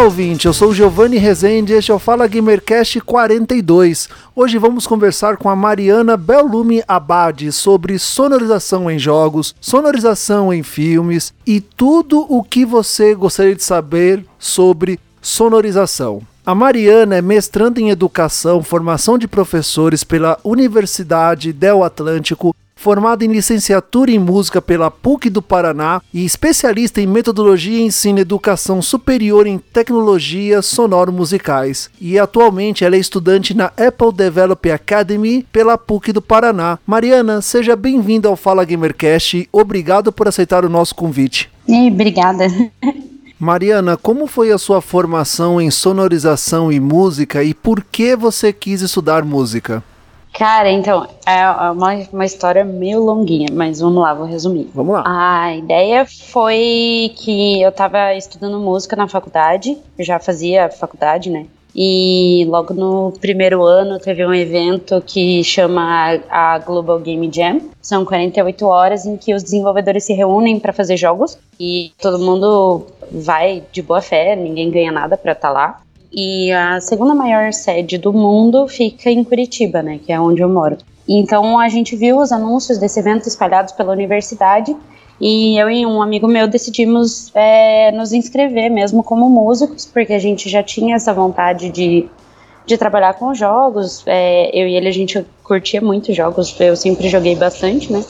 Olá, ouvinte, eu sou Giovanni Rezende e este é o Fala Gamercast 42. Hoje vamos conversar com a Mariana Bellume Abad sobre sonorização em jogos, sonorização em filmes e tudo o que você gostaria de saber sobre sonorização. A Mariana é mestranda em Educação, Formação de Professores pela Universidade Del Atlântico formada em licenciatura em música pela PUC do Paraná e especialista em metodologia e ensino e educação superior em tecnologias sonoro-musicais. E atualmente ela é estudante na Apple Developer Academy pela PUC do Paraná. Mariana, seja bem-vinda ao Fala Gamercast obrigado por aceitar o nosso convite. E obrigada. Mariana, como foi a sua formação em sonorização e música e por que você quis estudar música? Cara, então, é uma, uma história meio longuinha, mas vamos lá, vou resumir. Vamos lá. A ideia foi que eu tava estudando música na faculdade, eu já fazia faculdade, né? E logo no primeiro ano teve um evento que chama a Global Game Jam. São 48 horas em que os desenvolvedores se reúnem para fazer jogos e todo mundo vai de boa fé, ninguém ganha nada para estar tá lá. E a segunda maior sede do mundo fica em Curitiba, né, que é onde eu moro. Então a gente viu os anúncios desse evento espalhados pela universidade e eu e um amigo meu decidimos é, nos inscrever mesmo como músicos, porque a gente já tinha essa vontade de, de trabalhar com jogos. É, eu e ele a gente curtia muito jogos, eu sempre joguei bastante, né?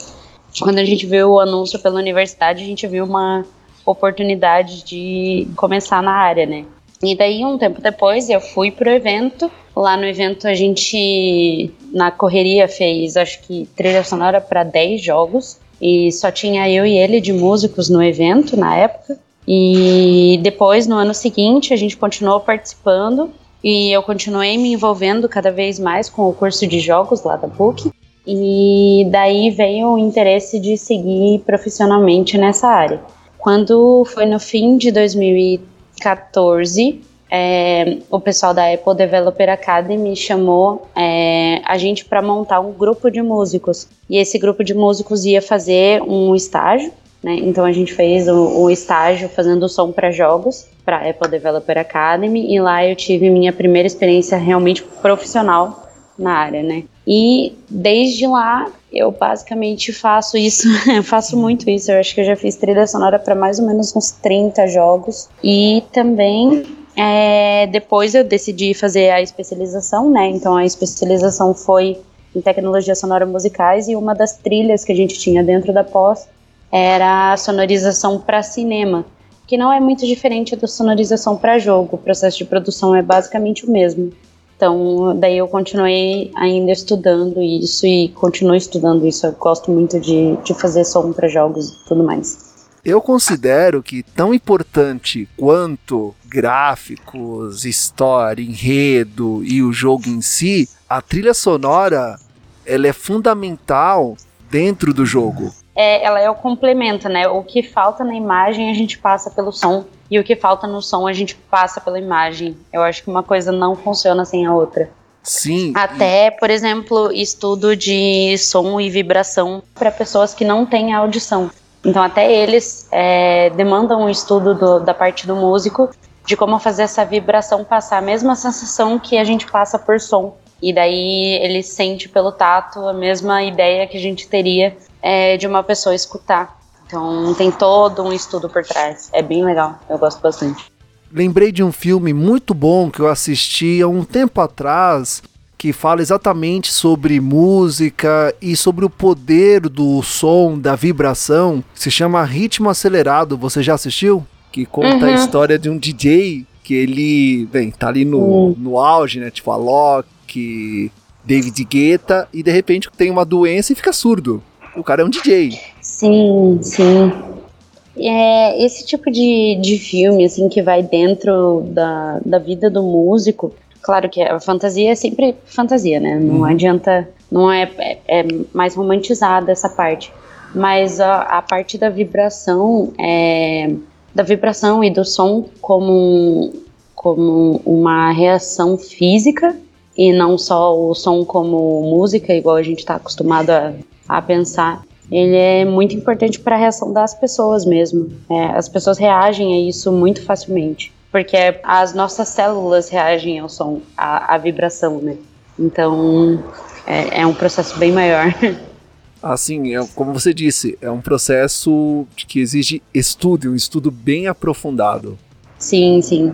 Quando a gente viu o anúncio pela universidade, a gente viu uma oportunidade de começar na área, né? E daí, um tempo depois, eu fui pro evento. Lá no evento, a gente, na correria, fez acho que trilha sonora para 10 jogos. E só tinha eu e ele de músicos no evento na época. E depois, no ano seguinte, a gente continuou participando. E eu continuei me envolvendo cada vez mais com o curso de jogos lá da PUC. E daí veio o interesse de seguir profissionalmente nessa área. Quando foi no fim de 2013, 2014, é, o pessoal da Apple Developer Academy chamou é, a gente para montar um grupo de músicos. E esse grupo de músicos ia fazer um estágio, né? Então a gente fez o, o estágio fazendo som para jogos para Apple Developer Academy e lá eu tive minha primeira experiência realmente profissional na área, né? E desde lá eu basicamente faço isso, faço muito isso. Eu acho que eu já fiz trilha sonora para mais ou menos uns 30 jogos. E também é, depois eu decidi fazer a especialização, né? Então a especialização foi em tecnologia sonora musicais e uma das trilhas que a gente tinha dentro da pós era a sonorização para cinema, que não é muito diferente da sonorização para jogo. O processo de produção é basicamente o mesmo. Então, daí eu continuei ainda estudando isso e continuo estudando isso. Eu gosto muito de, de fazer som para jogos e tudo mais. Eu considero que tão importante quanto gráficos, história, enredo e o jogo em si, a trilha sonora ela é fundamental dentro do jogo. É, ela é o complemento, né? O que falta na imagem a gente passa pelo som e o que falta no som a gente passa pela imagem. Eu acho que uma coisa não funciona sem a outra. Sim. Até, por exemplo, estudo de som e vibração para pessoas que não têm audição. Então, até eles é, demandam um estudo do, da parte do músico de como fazer essa vibração passar a mesma sensação que a gente passa por som. E daí ele sente pelo tato a mesma ideia que a gente teria é, de uma pessoa escutar. Então tem todo um estudo por trás. É bem legal, eu gosto bastante. Lembrei de um filme muito bom que eu assisti há um tempo atrás, que fala exatamente sobre música e sobre o poder do som, da vibração. Se chama Ritmo Acelerado. Você já assistiu? Que conta uhum. a história de um DJ que ele, bem, tá ali no, uhum. no auge, né? Tipo Alok, David Guetta, e de repente tem uma doença e fica surdo. O cara é um DJ. Sim, sim. É, esse tipo de, de filme, assim, que vai dentro da, da vida do músico, claro que a fantasia é sempre fantasia, né? Não uhum. adianta, não é, é, é, mais romantizada essa parte. Mas a, a parte da vibração, é, da vibração e do som como, como uma reação física e não só o som como música, igual a gente está acostumado a, a pensar ele é muito importante para a reação das pessoas mesmo. É, as pessoas reagem a isso muito facilmente, porque as nossas células reagem ao som, à, à vibração, né? Então é, é, um processo bem maior. Assim, é, como você disse, é um processo que exige estudo, um estudo bem aprofundado. Sim, sim.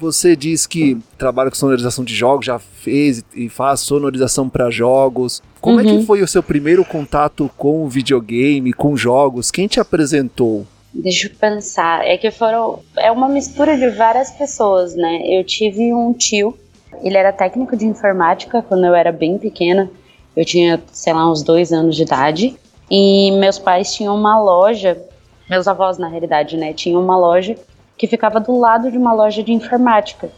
Você diz que trabalha com sonorização de jogos, já fez e faz sonorização para jogos. Como uhum. é que uhum. foi o seu primeiro contato com o videogame, com jogos? Quem te apresentou? Deixa eu pensar. É que foram. É uma mistura de várias pessoas, né? Eu tive um tio, ele era técnico de informática quando eu era bem pequena. Eu tinha, sei lá, uns dois anos de idade. E meus pais tinham uma loja, meus avós, na realidade, né? Tinham uma loja que ficava do lado de uma loja de informática.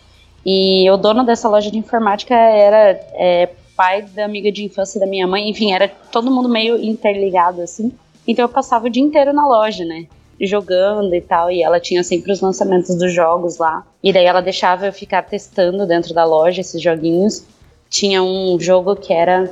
E o dono dessa loja de informática era é, pai da amiga de infância da minha mãe, enfim, era todo mundo meio interligado assim. Então eu passava o dia inteiro na loja, né? Jogando e tal, e ela tinha sempre os lançamentos dos jogos lá. E daí ela deixava eu ficar testando dentro da loja esses joguinhos. Tinha um jogo que era.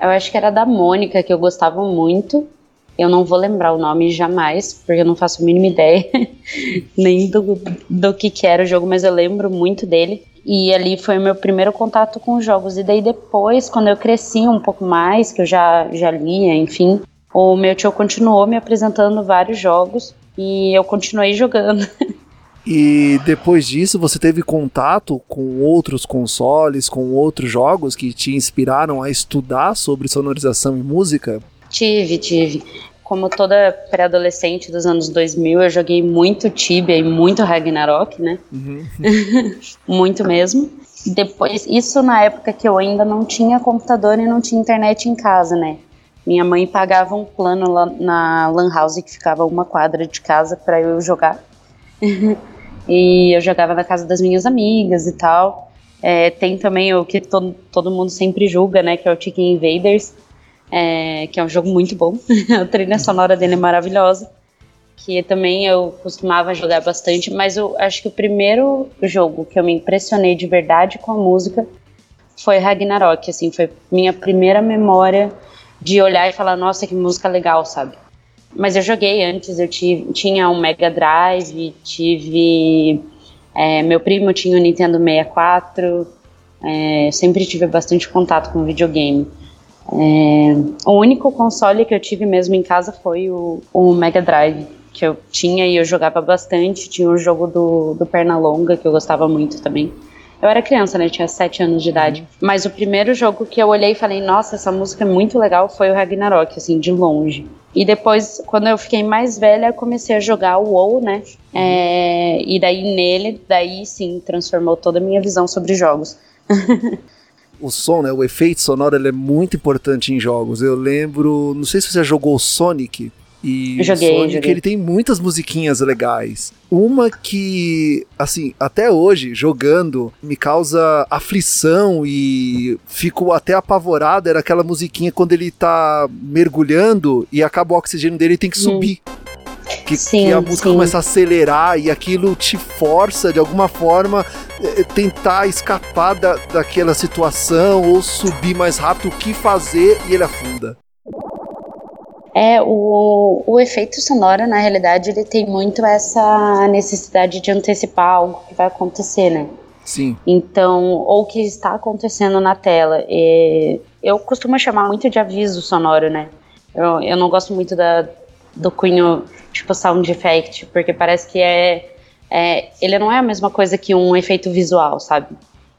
Eu acho que era da Mônica, que eu gostava muito. Eu não vou lembrar o nome jamais, porque eu não faço a mínima ideia nem do, do que, que era o jogo, mas eu lembro muito dele. E ali foi o meu primeiro contato com jogos. E daí depois, quando eu cresci um pouco mais, que eu já, já lia, enfim, o meu tio continuou me apresentando vários jogos e eu continuei jogando. E depois disso, você teve contato com outros consoles, com outros jogos que te inspiraram a estudar sobre sonorização e música? Tive, tive. Como toda pré-adolescente dos anos 2000, eu joguei muito Tibia e muito Ragnarok, né? Uhum. muito mesmo. Depois, isso na época que eu ainda não tinha computador e não tinha internet em casa, né? Minha mãe pagava um plano lá na Lan House que ficava uma quadra de casa para eu jogar. e eu jogava na casa das minhas amigas e tal. É, tem também o que todo, todo mundo sempre julga, né? Que é o Chicken Invaders é, que é um jogo muito bom. a trilha sonora dele é maravilhosa. Que também eu costumava jogar bastante, mas eu acho que o primeiro jogo que eu me impressionei de verdade com a música foi Ragnarok. Assim, foi minha primeira memória de olhar e falar: nossa, que música legal, sabe? Mas eu joguei antes, eu tive, tinha um Mega Drive, tive. É, meu primo tinha o um Nintendo 64, é, sempre tive bastante contato com videogame. É, o único console que eu tive mesmo em casa foi o, o, Mega Drive, que eu tinha e eu jogava bastante. Tinha o jogo do, do Pernalonga, que eu gostava muito também. Eu era criança, né? tinha 7 anos de idade. Uhum. Mas o primeiro jogo que eu olhei e falei, nossa, essa música é muito legal, foi o Ragnarok, assim, de longe. E depois, quando eu fiquei mais velha, comecei a jogar o WoW, né? Uhum. É, e daí nele, daí sim, transformou toda a minha visão sobre jogos. o som, né, o efeito sonoro, ele é muito importante em jogos. Eu lembro, não sei se você já jogou Sonic. E joguei, Sonic, joguei. ele tem muitas musiquinhas legais. Uma que, assim, até hoje, jogando, me causa aflição e fico até apavorado, era aquela musiquinha quando ele tá mergulhando e acaba o oxigênio dele e tem que hum. subir. Hum que, sim, que a música sim. começa a acelerar e aquilo te força de alguma forma é, tentar escapar da, daquela situação ou subir mais rápido, o que fazer e ele afunda. É, o, o efeito sonoro, na realidade, ele tem muito essa necessidade de antecipar algo que vai acontecer, né? Sim. Então, ou que está acontecendo na tela. E eu costumo chamar muito de aviso sonoro, né? Eu, eu não gosto muito da, do cunho tipo sound effect, porque parece que é, é, ele não é a mesma coisa que um efeito visual, sabe?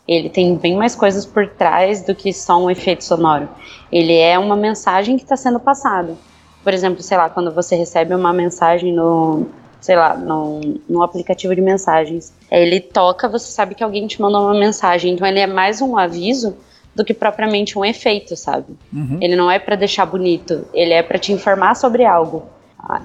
Ele tem bem mais coisas por trás do que só um efeito sonoro. Ele é uma mensagem que está sendo passada. Por exemplo, sei lá, quando você recebe uma mensagem no, sei lá, no, no aplicativo de mensagens, ele toca, você sabe que alguém te mandou uma mensagem, então ele é mais um aviso do que propriamente um efeito, sabe? Uhum. Ele não é para deixar bonito, ele é para te informar sobre algo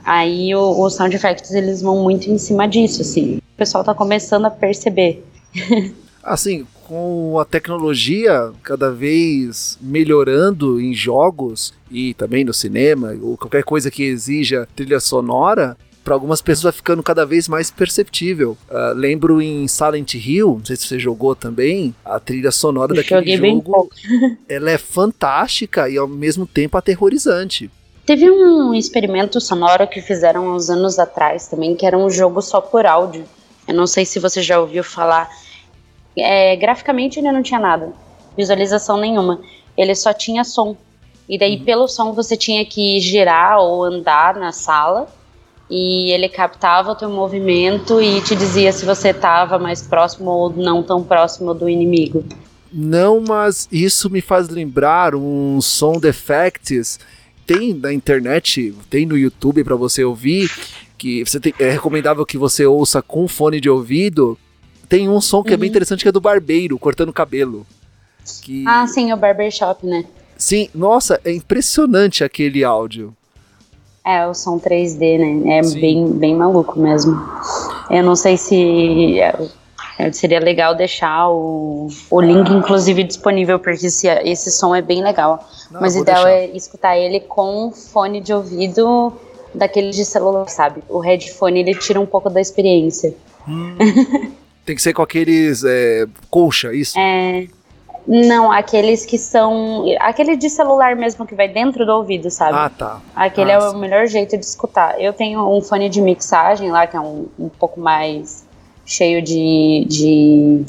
Aí o, os sound effects eles vão muito em cima disso, assim. O pessoal tá começando a perceber. assim, com a tecnologia cada vez melhorando em jogos e também no cinema, ou qualquer coisa que exija trilha sonora, para algumas pessoas vai ficando cada vez mais perceptível. Uh, lembro em Silent Hill, não sei se você jogou também, a trilha sonora Eu daquele jogo, ela é fantástica e ao mesmo tempo aterrorizante. Teve um experimento sonoro que fizeram uns anos atrás também, que era um jogo só por áudio. Eu não sei se você já ouviu falar. É, graficamente ele não tinha nada, visualização nenhuma. Ele só tinha som. E daí, uhum. pelo som, você tinha que girar ou andar na sala e ele captava o teu movimento e te dizia se você estava mais próximo ou não tão próximo do inimigo. Não, mas isso me faz lembrar um sound effects tem na internet, tem no YouTube para você ouvir, que você tem, é recomendável que você ouça com fone de ouvido. Tem um som que uhum. é bem uhum. interessante que é do barbeiro cortando cabelo. Que... Ah, sim, o barbershop, né? Sim, nossa, é impressionante aquele áudio. É, o som 3D, né? É bem, bem maluco mesmo. Eu não sei se seria legal deixar o, o link, inclusive, disponível, porque esse, esse som é bem legal. Não, Mas o ideal deixar. é escutar ele com fone de ouvido daquele de celular, sabe? O headphone ele tira um pouco da experiência. Hum. Tem que ser com aqueles é, colcha, isso? É. Não, aqueles que são. Aquele de celular mesmo que vai dentro do ouvido, sabe? Ah, tá. Aquele ah, é o melhor jeito de escutar. Eu tenho um fone de mixagem lá, que é um, um pouco mais cheio de, de,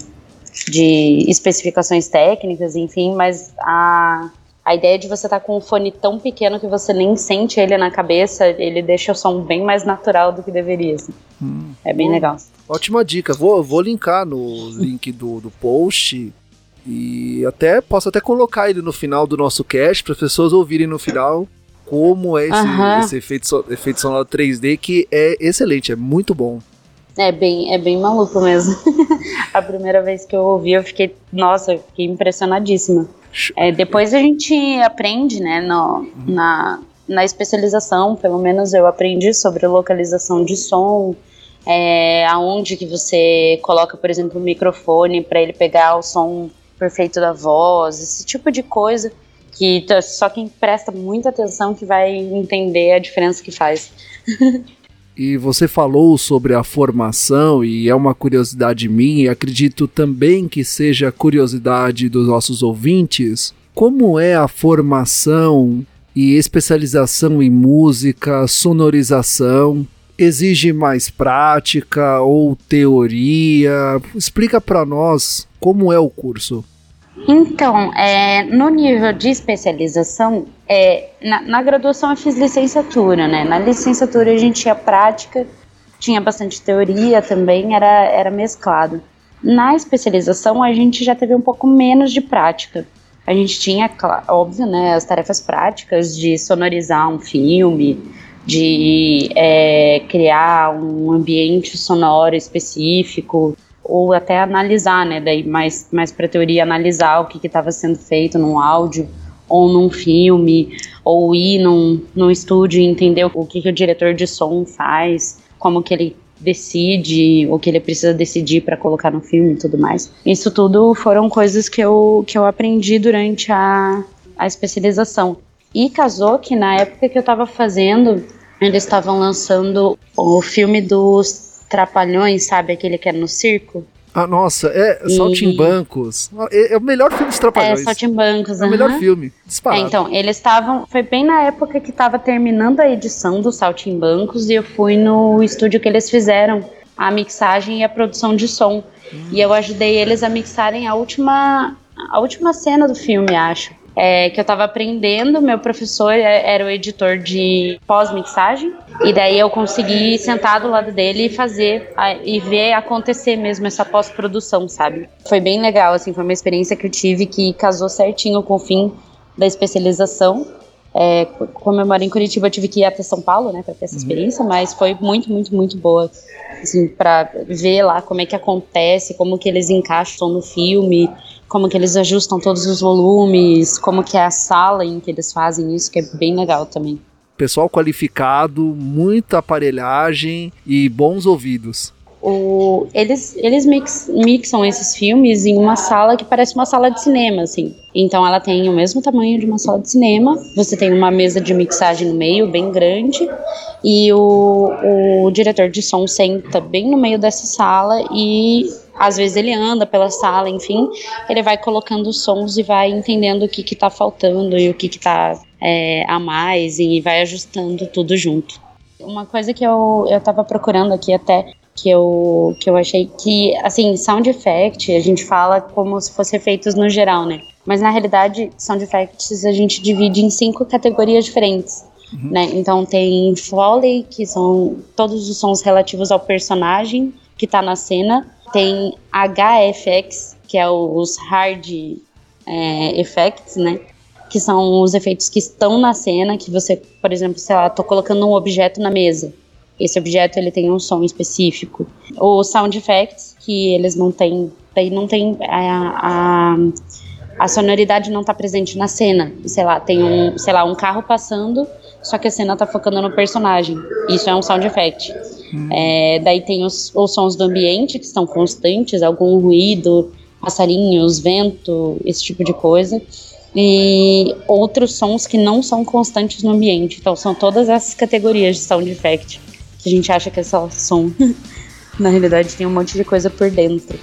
de especificações técnicas, enfim, mas a, a ideia de você estar tá com um fone tão pequeno que você nem sente ele na cabeça, ele deixa o som bem mais natural do que deveria. Assim. Hum, é bem bom, legal. Ótima dica. Vou, vou linkar no link do, do post e até posso até colocar ele no final do nosso cast para as pessoas ouvirem no final como é esse, uhum. esse efeito, efeito sonoro 3D que é excelente, é muito bom. É bem, é bem maluco mesmo. a primeira vez que eu ouvi, eu fiquei, nossa, eu fiquei impressionadíssima. É, depois a gente aprende, né, no, na, na especialização, pelo menos eu aprendi sobre localização de som, é, aonde que você coloca, por exemplo, o microfone para ele pegar o som perfeito da voz, esse tipo de coisa que só quem presta muita atenção que vai entender a diferença que faz. e você falou sobre a formação e é uma curiosidade minha, e acredito também que seja curiosidade dos nossos ouvintes. Como é a formação e especialização em música, sonorização? Exige mais prática ou teoria? Explica para nós como é o curso. Então, é, no nível de especialização, é, na, na, graduação eu fiz licenciatura, né? Na licenciatura a gente tinha prática, tinha bastante teoria também, era, era mesclado. Na especialização a gente já teve um pouco menos de prática. A gente tinha, óbvio, né, as tarefas práticas de sonorizar um filme, de é, criar um ambiente sonoro específico, ou até analisar, né, daí mais, mais para teoria, analisar o que estava sendo feito num áudio ou num filme, ou ir num, num estúdio e entender o que, que o diretor de som faz, como que ele decide, o que ele precisa decidir para colocar no filme e tudo mais. Isso tudo foram coisas que eu, que eu aprendi durante a, a especialização. E casou que na época que eu estava fazendo, eles estavam lançando o filme dos Trapalhões, sabe? Aquele que é no circo. Ah, nossa, é e... Saltimbancos. É, é, o melhor filme dos Trapalhões. É, Saltimbancos, É o melhor filme, disparado. É, então, eles estavam... Foi bem na época que estava terminando a edição do Saltimbancos e eu fui no estúdio que eles fizeram a mixagem e a produção de som. Hum. E eu ajudei eles a mixarem a última, a última cena do filme, acho é, que eu estava aprendendo. Meu professor é, era o editor de pós-mixagem, e daí eu consegui sentar do lado dele e fazer a, e ver acontecer mesmo essa pós-produção, sabe? Foi bem legal, assim, foi uma experiência que eu tive que casou certinho com o fim da especialização. É, como eu moro em Curitiba, eu tive que ir até São Paulo, né, para ter essa uhum. experiência, mas foi muito, muito, muito boa, assim, para ver lá como é que acontece, como que eles encaixam no filme, como que eles ajustam todos os volumes, como que é a sala em que eles fazem isso, que é bem legal também. pessoal qualificado, muita aparelhagem e bons ouvidos. O, eles eles mix, mixam esses filmes em uma sala que parece uma sala de cinema, assim. Então ela tem o mesmo tamanho de uma sala de cinema. Você tem uma mesa de mixagem no meio, bem grande, e o, o diretor de som senta bem no meio dessa sala e às vezes ele anda pela sala, enfim, ele vai colocando os sons e vai entendendo o que que tá faltando e o que que tá é, a mais e vai ajustando tudo junto. Uma coisa que eu, eu tava procurando aqui até que eu, que eu achei que, assim, sound effect, a gente fala como se fossem efeitos no geral, né? Mas na realidade, sound effects a gente divide em cinco categorias diferentes. Uhum. Né? Então tem Foley, que são todos os sons relativos ao personagem que está na cena. Tem HFX, que é os hard é, effects, né? Que são os efeitos que estão na cena, que você, por exemplo, sei lá, tô colocando um objeto na mesa. Esse objeto ele tem um som específico. Os sound effects, que eles não têm, daí não tem a, a, a sonoridade não está presente na cena. Sei lá, tem um, sei lá, um carro passando, só que a cena está focando no personagem. Isso é um sound effect. Hum. É, daí tem os, os sons do ambiente que estão constantes, algum ruído, passarinhos, vento, esse tipo de coisa e outros sons que não são constantes no ambiente. Então são todas essas categorias de sound effect que a gente acha que é só som. Na realidade, tem um monte de coisa por dentro.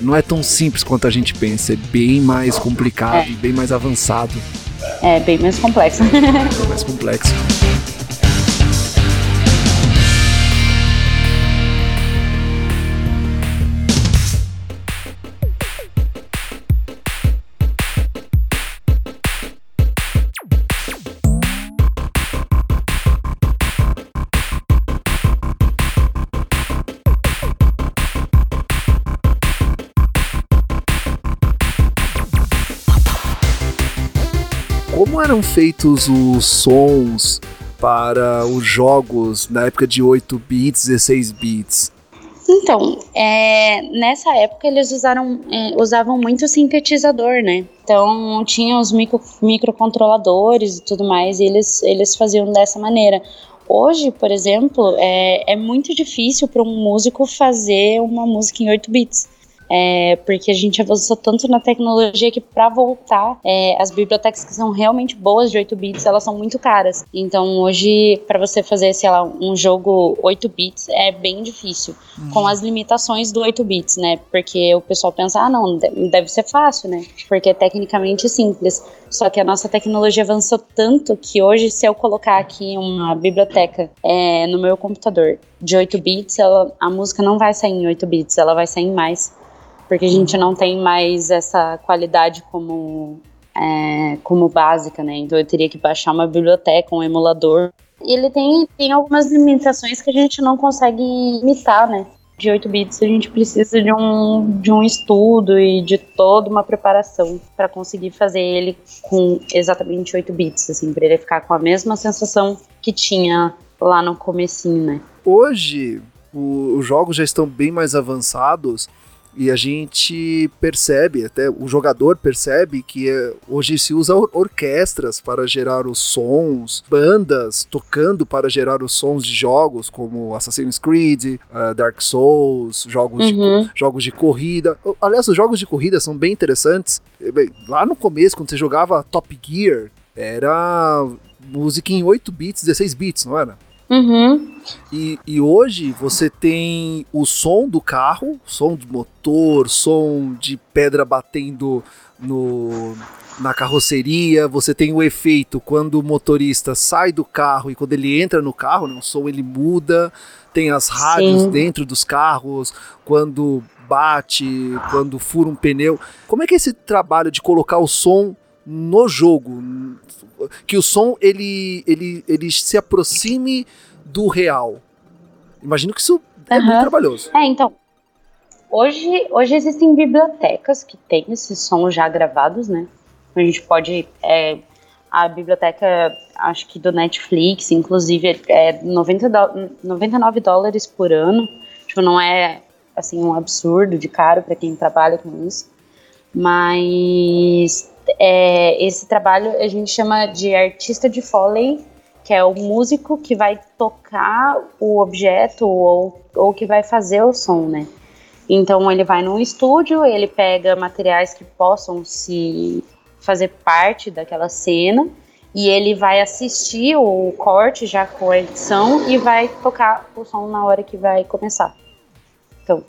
Não é tão simples quanto a gente pensa, é bem mais complicado, é. bem mais avançado. É, bem mais complexo. bem mais complexo. Eram feitos os sons para os jogos na época de 8 bits, 16 bits? Então, é, nessa época eles usaram, é, usavam muito sintetizador, né? Então tinha os micro, microcontroladores e tudo mais, e eles, eles faziam dessa maneira. Hoje, por exemplo, é, é muito difícil para um músico fazer uma música em 8 bits. É, porque a gente avançou tanto na tecnologia que para voltar, é, as bibliotecas que são realmente boas de 8 bits, elas são muito caras. Então hoje, para você fazer, sei lá, um jogo 8 bits é bem difícil, uhum. com as limitações do 8 bits, né? Porque o pessoal pensa, ah, não, deve ser fácil, né? Porque é tecnicamente simples. Só que a nossa tecnologia avançou tanto que hoje, se eu colocar aqui uma biblioteca é, no meu computador de 8 bits, ela, a música não vai sair em 8 bits, ela vai sair em mais porque a gente não tem mais essa qualidade como, é, como básica, né? Então eu teria que baixar uma biblioteca, um emulador. E ele tem, tem algumas limitações que a gente não consegue imitar, né? De 8 bits a gente precisa de um, de um estudo e de toda uma preparação para conseguir fazer ele com exatamente 8 bits, assim, para ele ficar com a mesma sensação que tinha lá no comecinho, né? Hoje, o, os jogos já estão bem mais avançados e a gente percebe, até o jogador percebe que é, hoje se usa or orquestras para gerar os sons, bandas tocando para gerar os sons de jogos como Assassin's Creed, uh, Dark Souls, jogos, uhum. de, jogos de corrida. Aliás, os jogos de corrida são bem interessantes. Bem, lá no começo, quando você jogava Top Gear, era música em 8 bits, 16 bits, não era? Uhum. E, e hoje você tem o som do carro, som de motor, som de pedra batendo no, na carroceria, você tem o efeito quando o motorista sai do carro e quando ele entra no carro, né, o som ele muda, tem as rádios Sim. dentro dos carros, quando bate, quando fura um pneu. Como é que é esse trabalho de colocar o som no jogo, que o som ele, ele, ele se aproxime do real. Imagino que isso é muito trabalhoso. É, então. Hoje, hoje existem bibliotecas que têm esses sons já gravados, né? A gente pode. É, a biblioteca, acho que do Netflix, inclusive, é 90 do, 99 dólares por ano. Tipo, não é assim um absurdo de caro para quem trabalha com isso. Mas é, esse trabalho a gente chama de artista de Foley, que é o músico que vai tocar o objeto ou, ou que vai fazer o som, né? Então ele vai num estúdio, ele pega materiais que possam se fazer parte daquela cena e ele vai assistir o corte já com a edição e vai tocar o som na hora que vai começar. Então,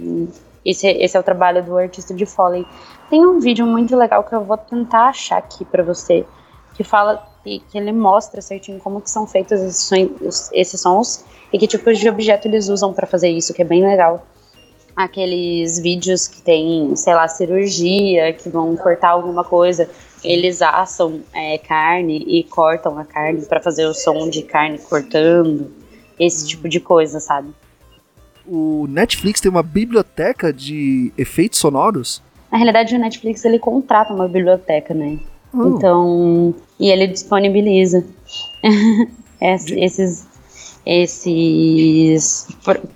esse, esse é o trabalho do artista de Foley. Tem um vídeo muito legal que eu vou tentar achar aqui para você, que fala que, que ele mostra certinho como que são feitos esses, esses sons e que tipos de objeto eles usam para fazer isso, que é bem legal. Aqueles vídeos que tem, sei lá, cirurgia, que vão cortar alguma coisa, eles assam é, carne e cortam a carne para fazer o som de carne cortando, esse hum. tipo de coisa, sabe? O Netflix tem uma biblioteca de efeitos sonoros? Na realidade, o Netflix ele contrata uma biblioteca, né? Hum. Então, e ele disponibiliza esses esses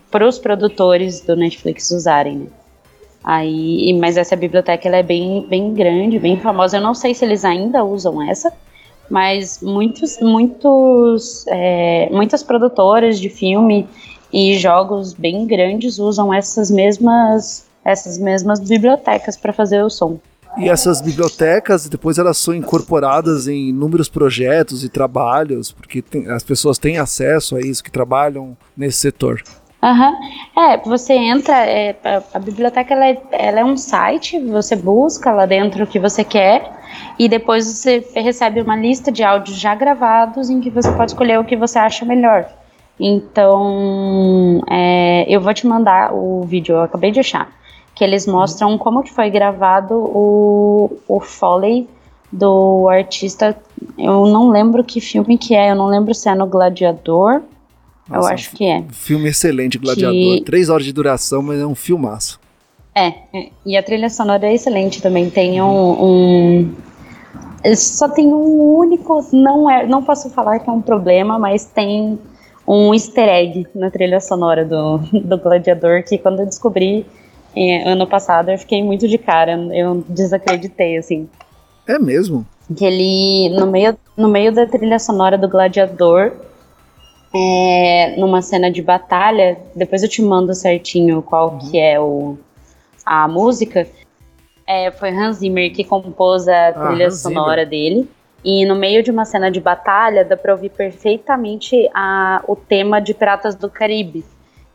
para os produtores do Netflix usarem, né? Aí, mas essa biblioteca ela é bem, bem grande, bem famosa. Eu não sei se eles ainda usam essa, mas muitos, muitos, é, muitas produtoras de filme e jogos bem grandes usam essas mesmas, essas mesmas bibliotecas para fazer o som. E essas bibliotecas, depois elas são incorporadas em inúmeros projetos e trabalhos, porque tem, as pessoas têm acesso a isso, que trabalham nesse setor. Uhum. É, você entra, é, a, a, biblioteca ela é, ela é, um site, você busca lá dentro o que você quer e depois você recebe uma lista de áudios já gravados em que você pode escolher o que você acha melhor. Então, é, eu vou te mandar o vídeo, eu acabei de achar que eles mostram como que foi gravado o, o Foley do artista. Eu não lembro que filme que é, eu não lembro se é no Gladiador. Nossa, eu acho que é. Filme excelente, Gladiador. Que... Três horas de duração, mas é um filmaço. É, é, e a trilha sonora é excelente também. Tem um, um só tem um único, não é, não posso falar que é um problema, mas tem um easter egg na trilha sonora do, do Gladiador que quando eu descobri é, ano passado eu fiquei muito de cara, eu desacreditei, assim. É mesmo? Que ele, no meio, no meio da trilha sonora do Gladiador, é, numa cena de batalha, depois eu te mando certinho qual uhum. que é o, a música, é, foi Hans Zimmer que compôs a ah, trilha ah, sonora dele. E no meio de uma cena de batalha, dá pra ouvir perfeitamente a, o tema de Piratas do Caribe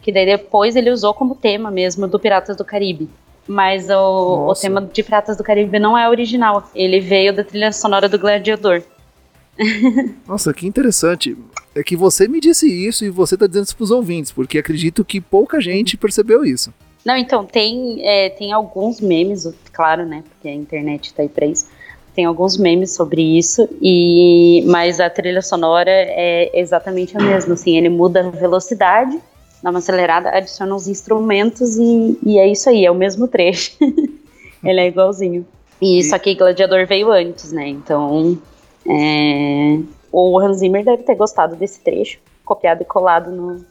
que daí depois ele usou como tema mesmo do Piratas do Caribe. Mas o, o tema de Piratas do Caribe não é original, ele veio da trilha sonora do Gladiador. Nossa, que interessante. É que você me disse isso e você está dizendo isso para os ouvintes, porque acredito que pouca gente percebeu isso. Não, então, tem, é, tem alguns memes, claro, né? Porque a internet está aí para isso. Tem alguns memes sobre isso, e mas a trilha sonora é exatamente a mesma. Assim, ele muda a velocidade dá uma acelerada, adiciona os instrumentos e, e é isso aí, é o mesmo trecho. Ele é igualzinho. E só que Gladiador veio antes, né? Então, é, o Hans Zimmer deve ter gostado desse trecho, copiado e colado no,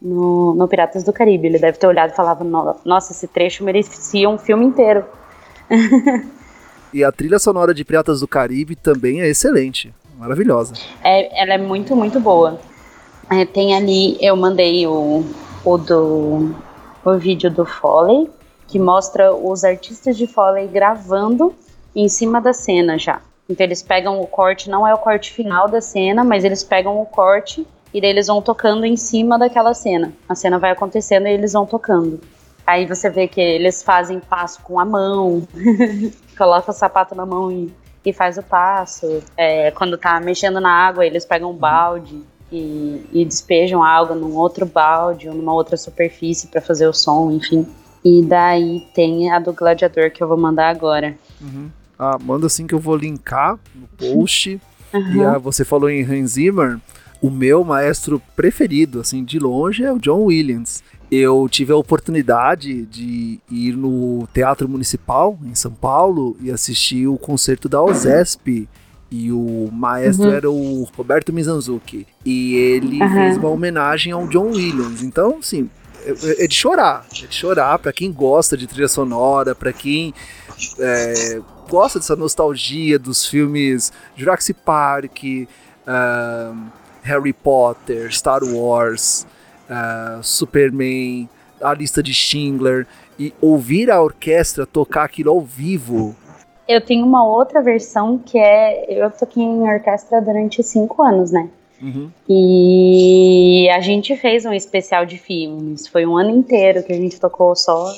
no, no, Piratas do Caribe. Ele deve ter olhado e falado: Nossa, esse trecho merecia um filme inteiro. e a trilha sonora de Piratas do Caribe também é excelente, maravilhosa. É, ela é muito, muito boa. É, tem ali, eu mandei o, o, do, o vídeo do Foley, que mostra os artistas de Foley gravando em cima da cena já. Então eles pegam o corte, não é o corte final da cena, mas eles pegam o corte e daí eles vão tocando em cima daquela cena. A cena vai acontecendo e eles vão tocando. Aí você vê que eles fazem passo com a mão, coloca o sapato na mão e, e faz o passo. É, quando tá mexendo na água, eles pegam um balde e, e despejam água num outro balde ou numa outra superfície para fazer o som, enfim. E daí tem a do gladiador que eu vou mandar agora. Uhum. Ah, manda assim que eu vou linkar no post. Uhum. E ah, você falou em Hans Zimmer. O meu maestro preferido, assim, de longe, é o John Williams. Eu tive a oportunidade de ir no Teatro Municipal, em São Paulo, e assistir o concerto da OSESP e o maestro uhum. era o Roberto Mizanzuki. E ele uhum. fez uma homenagem ao John Williams. Então, assim, é, é de chorar. É de chorar para quem gosta de trilha sonora, para quem é, gosta dessa nostalgia dos filmes Jurassic Park, Harry Potter, Star Wars, uh, Superman, a lista de Schindler e ouvir a orquestra tocar aquilo ao vivo. Eu tenho uma outra versão que é. Eu toquei em orquestra durante cinco anos, né? Uhum. E a gente fez um especial de filmes. Foi um ano inteiro que a gente tocou só.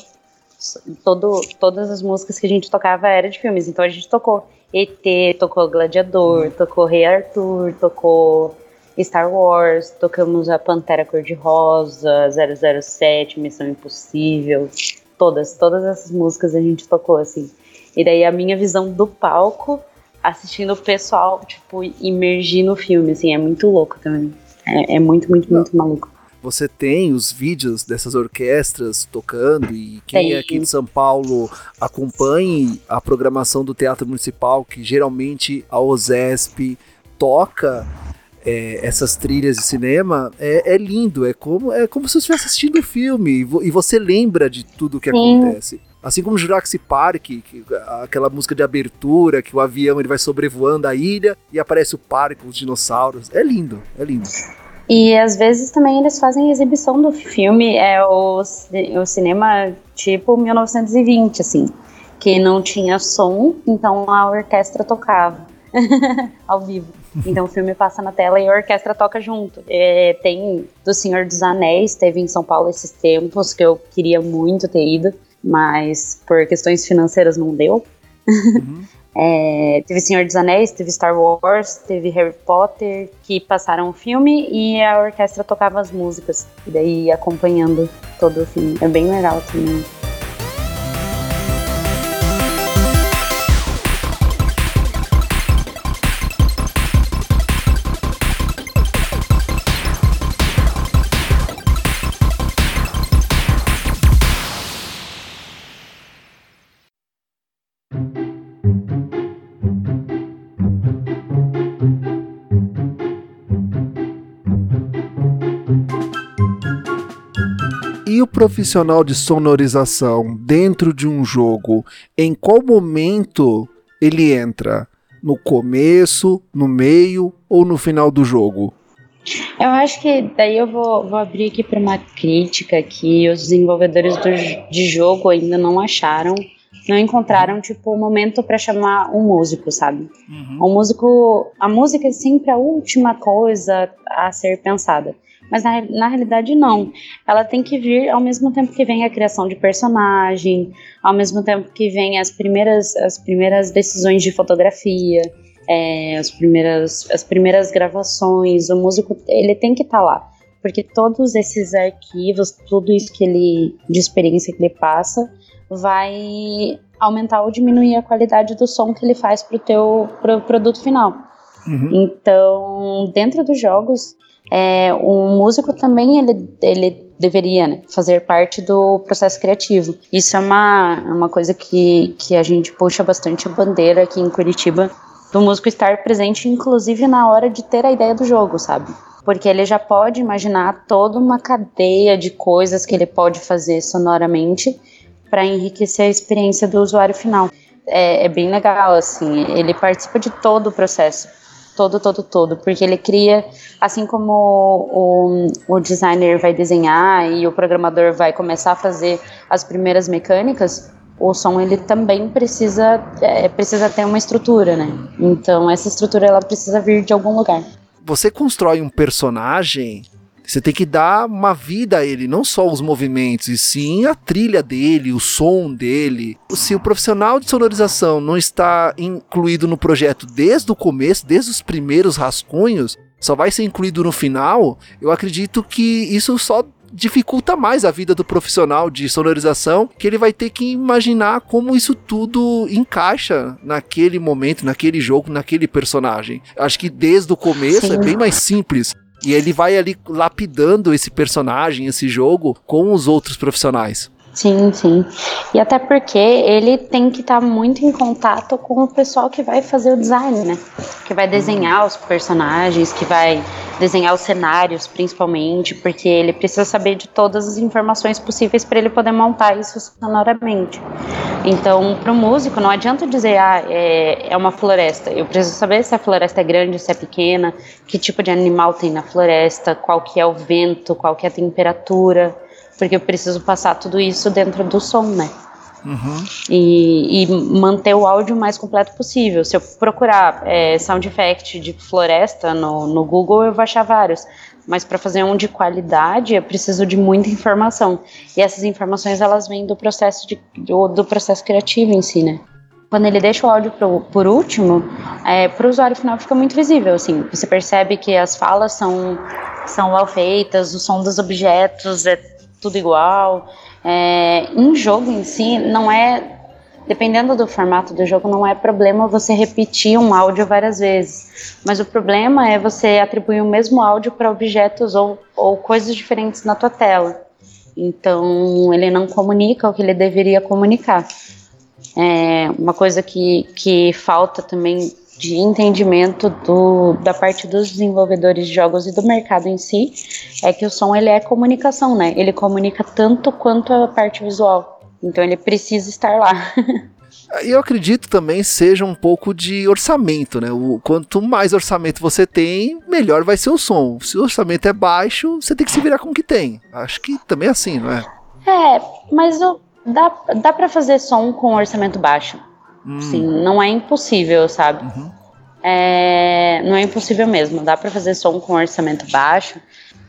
Todo, todas as músicas que a gente tocava eram de filmes. Então a gente tocou ET, tocou Gladiador, uhum. tocou Rei Arthur, tocou Star Wars, tocamos a Pantera Cor-de-Rosa, 007, Missão Impossível. Todas, todas essas músicas a gente tocou assim. E daí a minha visão do palco assistindo o pessoal, tipo, imergir no filme, assim, é muito louco também. É, é muito, muito, muito maluco. Você tem os vídeos dessas orquestras tocando e quem tem. é aqui de São Paulo acompanhe a programação do Teatro Municipal, que geralmente a OSESP toca é, essas trilhas de cinema, é, é, lindo, é como, é como se você estivesse assistindo o filme e, você lembra de tudo que Sim. acontece. Assim como Jurassic Park, que, aquela música de abertura, que o avião ele vai sobrevoando a ilha e aparece o parque com os dinossauros. É lindo, é lindo. E às vezes também eles fazem exibição do filme, é o, o cinema tipo 1920, assim, que não tinha som, então a orquestra tocava ao vivo. Então o filme passa na tela e a orquestra toca junto. É, tem do Senhor dos Anéis, teve em São Paulo esses tempos que eu queria muito ter ido mas por questões financeiras não deu. Uhum. é, teve Senhor dos Anéis, teve Star Wars, teve Harry Potter, que passaram o filme e a orquestra tocava as músicas, e daí acompanhando todo o filme. É bem legal também. Profissional de sonorização dentro de um jogo, em qual momento ele entra? No começo, no meio ou no final do jogo? Eu acho que daí eu vou, vou abrir aqui para uma crítica que os desenvolvedores do, de jogo ainda não acharam, não encontraram tipo o um momento para chamar um músico, sabe? Uhum. Um músico, a música é sempre a última coisa a ser pensada. Mas na, na realidade, não. Ela tem que vir ao mesmo tempo que vem a criação de personagem, ao mesmo tempo que vem as primeiras, as primeiras decisões de fotografia, é, as, primeiras, as primeiras gravações. O músico ele tem que estar tá lá. Porque todos esses arquivos, tudo isso que ele de experiência que ele passa, vai aumentar ou diminuir a qualidade do som que ele faz para o teu pro produto final. Uhum. Então, dentro dos jogos, é, músico também ele, ele deveria né, fazer parte do processo criativo. Isso é uma, uma coisa que, que a gente puxa bastante a bandeira aqui em Curitiba, do músico estar presente, inclusive na hora de ter a ideia do jogo, sabe? Porque ele já pode imaginar toda uma cadeia de coisas que ele pode fazer sonoramente para enriquecer a experiência do usuário final. É, é bem legal, assim, ele participa de todo o processo todo, todo, todo, porque ele cria, assim como o, o, designer vai desenhar e o programador vai começar a fazer as primeiras mecânicas, o som ele também precisa é, precisa ter uma estrutura, né? Então essa estrutura ela precisa vir de algum lugar. Você constrói um personagem você tem que dar uma vida a ele, não só os movimentos, e sim a trilha dele, o som dele. Se o profissional de sonorização não está incluído no projeto desde o começo, desde os primeiros rascunhos, só vai ser incluído no final, eu acredito que isso só dificulta mais a vida do profissional de sonorização, que ele vai ter que imaginar como isso tudo encaixa naquele momento, naquele jogo, naquele personagem. Acho que desde o começo Sim. é bem mais simples e ele vai ali lapidando esse personagem, esse jogo, com os outros profissionais. Sim, sim. E até porque ele tem que estar tá muito em contato com o pessoal que vai fazer o design, né? Que vai desenhar os personagens, que vai desenhar os cenários, principalmente, porque ele precisa saber de todas as informações possíveis para ele poder montar isso sonoramente. Então, para o músico, não adianta dizer, ah, é, é uma floresta. Eu preciso saber se a floresta é grande, se é pequena, que tipo de animal tem na floresta, qual que é o vento, qual que é a temperatura porque eu preciso passar tudo isso dentro do som, né? Uhum. E, e, manter o áudio o mais completo possível. Se eu procurar é, sound effect de floresta no, no Google, eu vou achar vários. Mas para fazer um de qualidade, eu preciso de muita informação. E essas informações elas vêm do processo de, do, do processo criativo em si, né? Quando ele deixa o áudio pro, por último, é, para o usuário final fica muito visível. Assim, você percebe que as falas são são mal feitas, o som dos objetos é tudo igual. É, em jogo em si, não é. Dependendo do formato do jogo, não é problema você repetir um áudio várias vezes. Mas o problema é você atribuir o mesmo áudio para objetos ou, ou coisas diferentes na tua tela. Então, ele não comunica o que ele deveria comunicar. É, uma coisa que, que falta também de entendimento do, da parte dos desenvolvedores de jogos e do mercado em si é que o som ele é comunicação, né? Ele comunica tanto quanto a parte visual. Então ele precisa estar lá. E eu acredito também seja um pouco de orçamento, né? O, quanto mais orçamento você tem, melhor vai ser o som. Se o orçamento é baixo, você tem que se virar com o que tem. Acho que também é assim, não é? É, mas o, dá, dá para fazer som com orçamento baixo. Hum. Sim, não é impossível, sabe? Uhum. É, não é impossível mesmo. Dá para fazer som com orçamento baixo.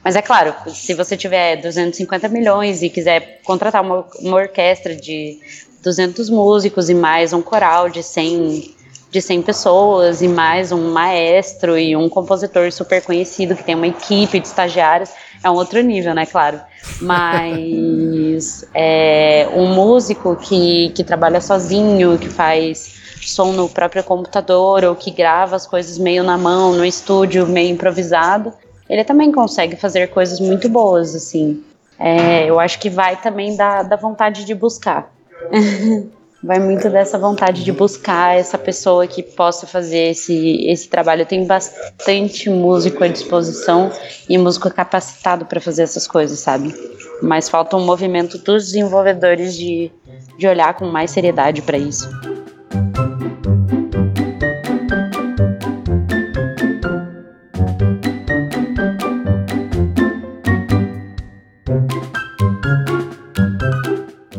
Mas é claro, se você tiver 250 milhões e quiser contratar uma, uma orquestra de 200 músicos e mais um coral de 100, de 100 pessoas e mais um maestro e um compositor super conhecido que tem uma equipe de estagiários, é um outro nível, né, claro. Mas é, um músico que, que trabalha sozinho, que faz som no próprio computador ou que grava as coisas meio na mão, no estúdio, meio improvisado, ele também consegue fazer coisas muito boas, assim. É, eu acho que vai também da, da vontade de buscar. vai muito dessa vontade de buscar essa pessoa que possa fazer esse, esse trabalho. Tem bastante músico à disposição e músico capacitado para fazer essas coisas, sabe? Mas falta um movimento dos desenvolvedores de, de olhar com mais seriedade para isso.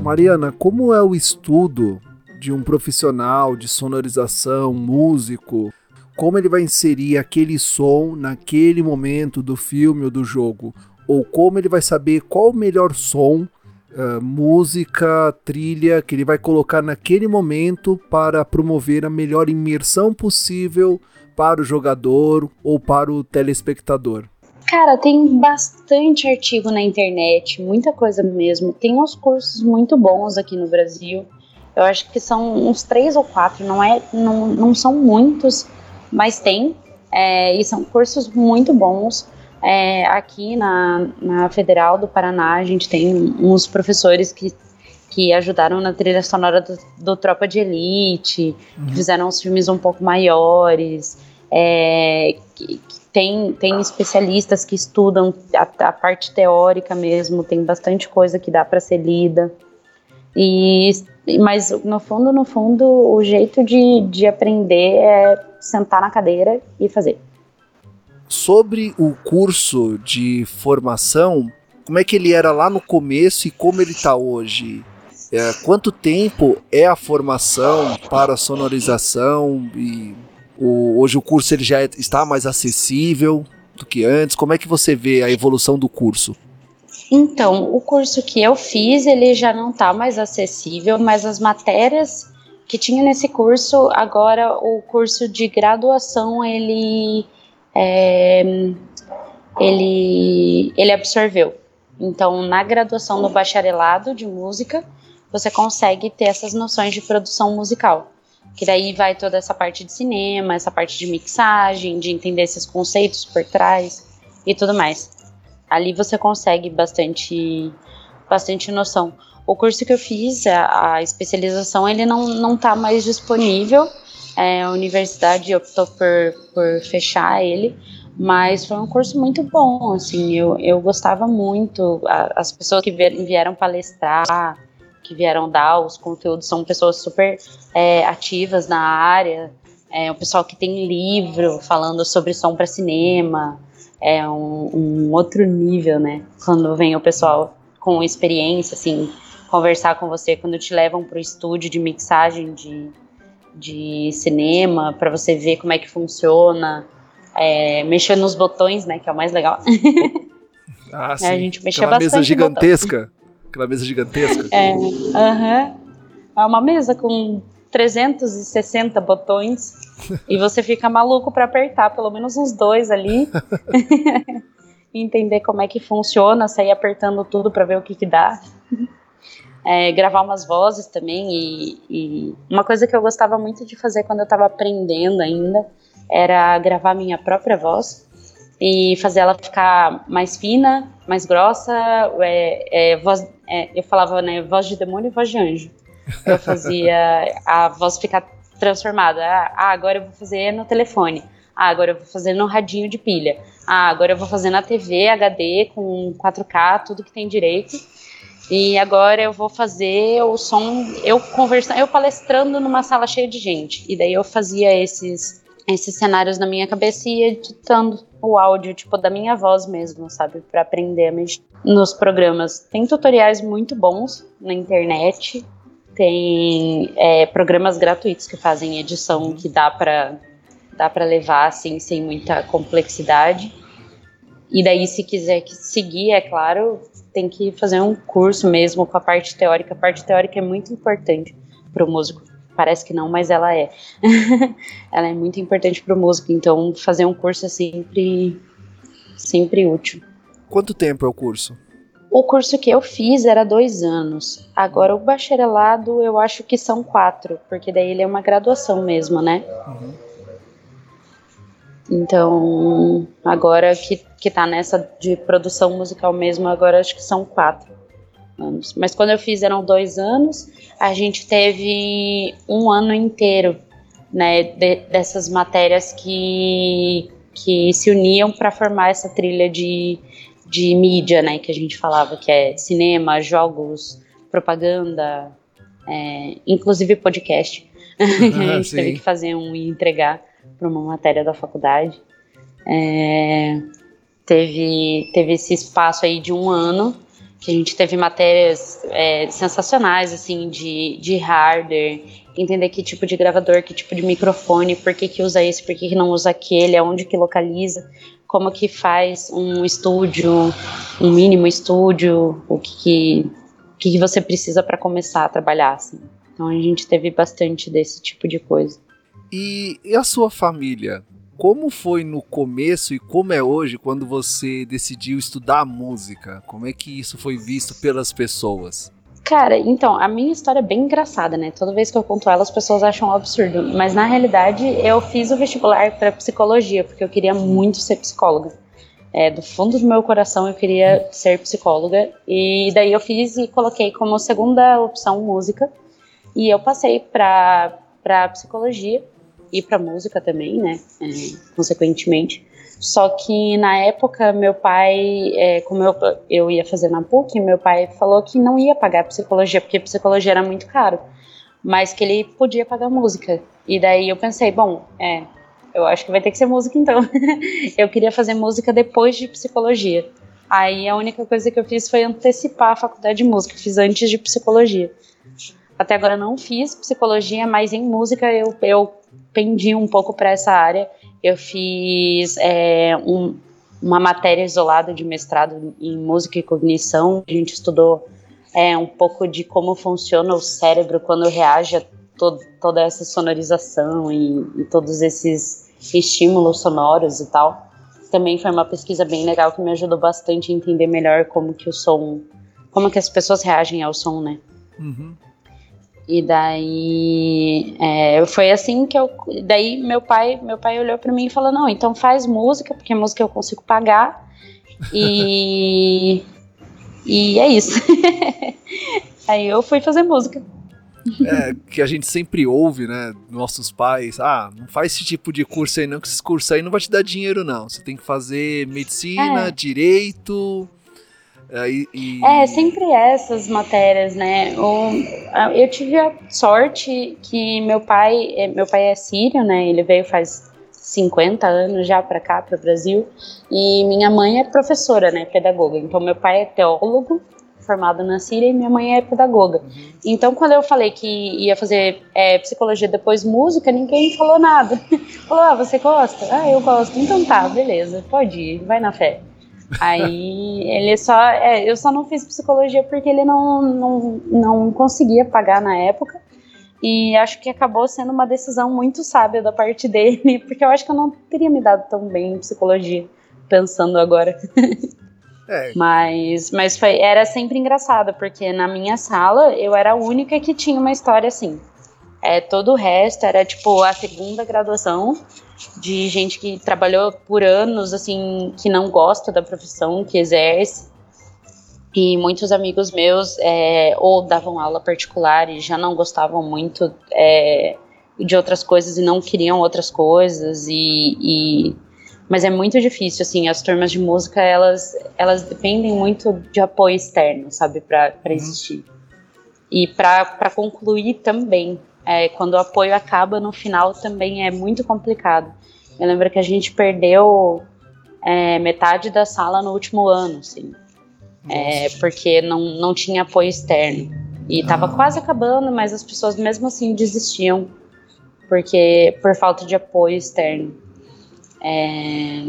Mariana, como é o estudo de um profissional de sonorização, músico? Como ele vai inserir aquele som naquele momento do filme ou do jogo? Ou como ele vai saber qual o melhor som, uh, música, trilha que ele vai colocar naquele momento para promover a melhor imersão possível para o jogador ou para o telespectador? Cara, tem bastante artigo na internet, muita coisa mesmo. Tem uns cursos muito bons aqui no Brasil. Eu acho que são uns três ou quatro, não, é, não, não são muitos, mas tem. É, e são cursos muito bons. É, aqui na, na Federal do Paraná, a gente tem uns professores que, que ajudaram na trilha sonora do, do Tropa de Elite, uhum. que fizeram os filmes um pouco maiores. É, que, tem, tem especialistas que estudam a, a parte teórica mesmo, tem bastante coisa que dá para ser lida. E, mas no fundo, no fundo, o jeito de, de aprender é sentar na cadeira e fazer. Sobre o curso de formação, como é que ele era lá no começo e como ele está hoje? É, quanto tempo é a formação para sonorização e o, hoje o curso ele já é, está mais acessível do que antes. Como é que você vê a evolução do curso? Então, o curso que eu fiz, ele já não está mais acessível, mas as matérias que tinha nesse curso, agora o curso de graduação, ele, é, ele, ele absorveu. Então, na graduação no bacharelado de música, você consegue ter essas noções de produção musical que daí vai toda essa parte de cinema, essa parte de mixagem, de entender esses conceitos por trás e tudo mais. Ali você consegue bastante bastante noção. O curso que eu fiz, a, a especialização, ele não, não tá mais disponível. É, a universidade optou por, por fechar ele, mas foi um curso muito bom, assim, eu, eu gostava muito, a, as pessoas que vieram palestrar, que vieram dar os conteúdos são pessoas super é, ativas na área, é, o pessoal que tem livro falando sobre som para cinema, é um, um, outro nível, né? Quando vem o pessoal com experiência, assim, conversar com você, quando te levam para o estúdio de mixagem de, de cinema, para você ver como é que funciona, é, mexer nos botões, né? Que é o mais legal. Ah, sim. a gente mexia Aquela mesa gigantesca. Aquela mesa gigantesca. É, aham. É uma mesa com 360 botões e você fica maluco para apertar pelo menos uns dois ali. entender como é que funciona, sair apertando tudo para ver o que, que dá. É, gravar umas vozes também e, e, uma coisa que eu gostava muito de fazer quando eu estava aprendendo ainda era gravar minha própria voz e fazer ela ficar mais fina, mais grossa, é, é, voz, é, eu falava né, voz de demônio e voz de anjo. Eu fazia a voz ficar transformada. Ah, agora eu vou fazer no telefone. Ah, agora eu vou fazer no radinho de pilha. Ah, agora eu vou fazer na TV HD com 4K, tudo que tem direito. E agora eu vou fazer o som, eu conversando, eu palestrando numa sala cheia de gente. E daí eu fazia esses esses cenários na minha cabeça e editando o áudio, tipo, da minha voz mesmo, sabe? para aprender a mexer nos programas. Tem tutoriais muito bons na internet tem é, programas gratuitos que fazem edição que dá para dá para levar assim sem muita complexidade. E daí se quiser seguir, é claro, tem que fazer um curso mesmo com a parte teórica. A parte teórica é muito importante para o músico. Parece que não, mas ela é. ela é muito importante para o músico. Então fazer um curso é sempre sempre útil. Quanto tempo é o curso? O curso que eu fiz era dois anos. Agora o bacharelado eu acho que são quatro, porque daí ele é uma graduação mesmo, né? Uhum. Então, agora que, que tá nessa de produção musical mesmo, agora acho que são quatro anos. Mas quando eu fiz eram dois anos, a gente teve um ano inteiro, né, de, dessas matérias que, que se uniam para formar essa trilha de, de mídia, né, que a gente falava, que é cinema, jogos, propaganda, é, inclusive podcast. Ah, a gente sim. teve que fazer um e entregar para uma matéria da faculdade. É, teve, teve esse espaço aí de um ano que a gente teve matérias é, sensacionais, assim, de, de hardware, entender que tipo de gravador, que tipo de microfone, por que que usa esse, por que que não usa aquele, aonde que localiza como que faz um estúdio, um mínimo estúdio, o que, que, que você precisa para começar a trabalhar, assim. Então a gente teve bastante desse tipo de coisa. E, e a sua família? Como foi no começo e como é hoje quando você decidiu estudar música? Como é que isso foi visto pelas pessoas? Cara, então, a minha história é bem engraçada, né? Toda vez que eu conto ela, as pessoas acham um absurdo. Mas na realidade, eu fiz o vestibular para psicologia, porque eu queria muito ser psicóloga. É, do fundo do meu coração, eu queria ser psicóloga. E daí eu fiz e coloquei como segunda opção música. E eu passei para psicologia e para música também, né? É, consequentemente. Só que na época, meu pai, é, como eu, eu ia fazer na PUC, meu pai falou que não ia pagar psicologia, porque psicologia era muito caro, mas que ele podia pagar música. E daí eu pensei, bom, é, eu acho que vai ter que ser música então. eu queria fazer música depois de psicologia. Aí a única coisa que eu fiz foi antecipar a faculdade de música, fiz antes de psicologia. Até agora não fiz psicologia, mas em música eu, eu pendi um pouco para essa área eu fiz é, um, uma matéria isolada de mestrado em música e cognição. A gente estudou é, um pouco de como funciona o cérebro quando reage a toda essa sonorização e, e todos esses estímulos sonoros e tal. Também foi uma pesquisa bem legal que me ajudou bastante a entender melhor como que o som, como que as pessoas reagem ao som, né? Uhum. E daí é, foi assim que eu. Daí meu pai, meu pai olhou para mim e falou: não, então faz música, porque música eu consigo pagar. E, E é isso. Aí eu fui fazer música. É, que a gente sempre ouve, né? Nossos pais, ah, não faz esse tipo de curso aí não, que esse curso aí não vai te dar dinheiro, não. Você tem que fazer medicina, é. direito. É, e, e... é, sempre essas matérias, né? Eu tive a sorte que meu pai, é, meu pai é sírio, né? Ele veio faz 50 anos já para cá, para o Brasil, e minha mãe é professora, né? Pedagoga. Então, meu pai é teólogo formado na Síria e minha mãe é pedagoga. Uhum. Então, quando eu falei que ia fazer é, psicologia depois música, ninguém falou nada. falou, ah, você gosta? Ah, eu gosto. Então tá, beleza, pode ir, vai na fé. Aí ele só. É, eu só não fiz psicologia porque ele não, não, não conseguia pagar na época. E acho que acabou sendo uma decisão muito sábia da parte dele, porque eu acho que eu não teria me dado tão bem em psicologia, pensando agora. É. Mas, mas foi, era sempre engraçado, porque na minha sala eu era a única que tinha uma história assim. É, todo o resto era tipo a segunda graduação de gente que trabalhou por anos, assim, que não gosta da profissão, que exerce. E muitos amigos meus é, ou davam aula particular e já não gostavam muito é, de outras coisas e não queriam outras coisas e, e mas é muito difícil, assim, as turmas de música, elas, elas dependem muito de apoio externo, sabe, para uhum. existir. E para concluir também, é, quando o apoio acaba no final também é muito complicado. Eu lembro que a gente perdeu é, metade da sala no último ano, assim, é, porque não, não tinha apoio externo. E estava ah. quase acabando, mas as pessoas mesmo assim desistiam, porque por falta de apoio externo. É,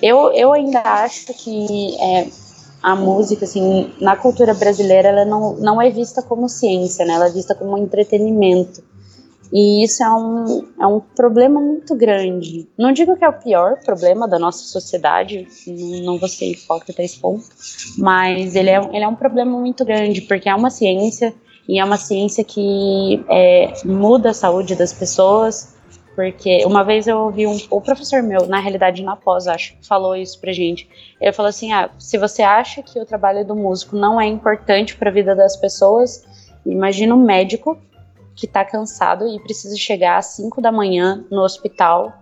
eu, eu ainda acho que é, a música, assim, na cultura brasileira, ela não, não é vista como ciência, né? Ela é vista como entretenimento. E isso é um, é um problema muito grande. Não digo que é o pior problema da nossa sociedade, não vou ser hipócrita a esse ponto, mas ele é, ele é um problema muito grande, porque é uma ciência, e é uma ciência que é, muda a saúde das pessoas, porque uma vez eu ouvi um, o professor meu, na realidade na pós, acho, falou isso pra gente. Ele falou assim: ah, se você acha que o trabalho do músico não é importante para a vida das pessoas, imagina um médico que tá cansado e precisa chegar às 5 da manhã no hospital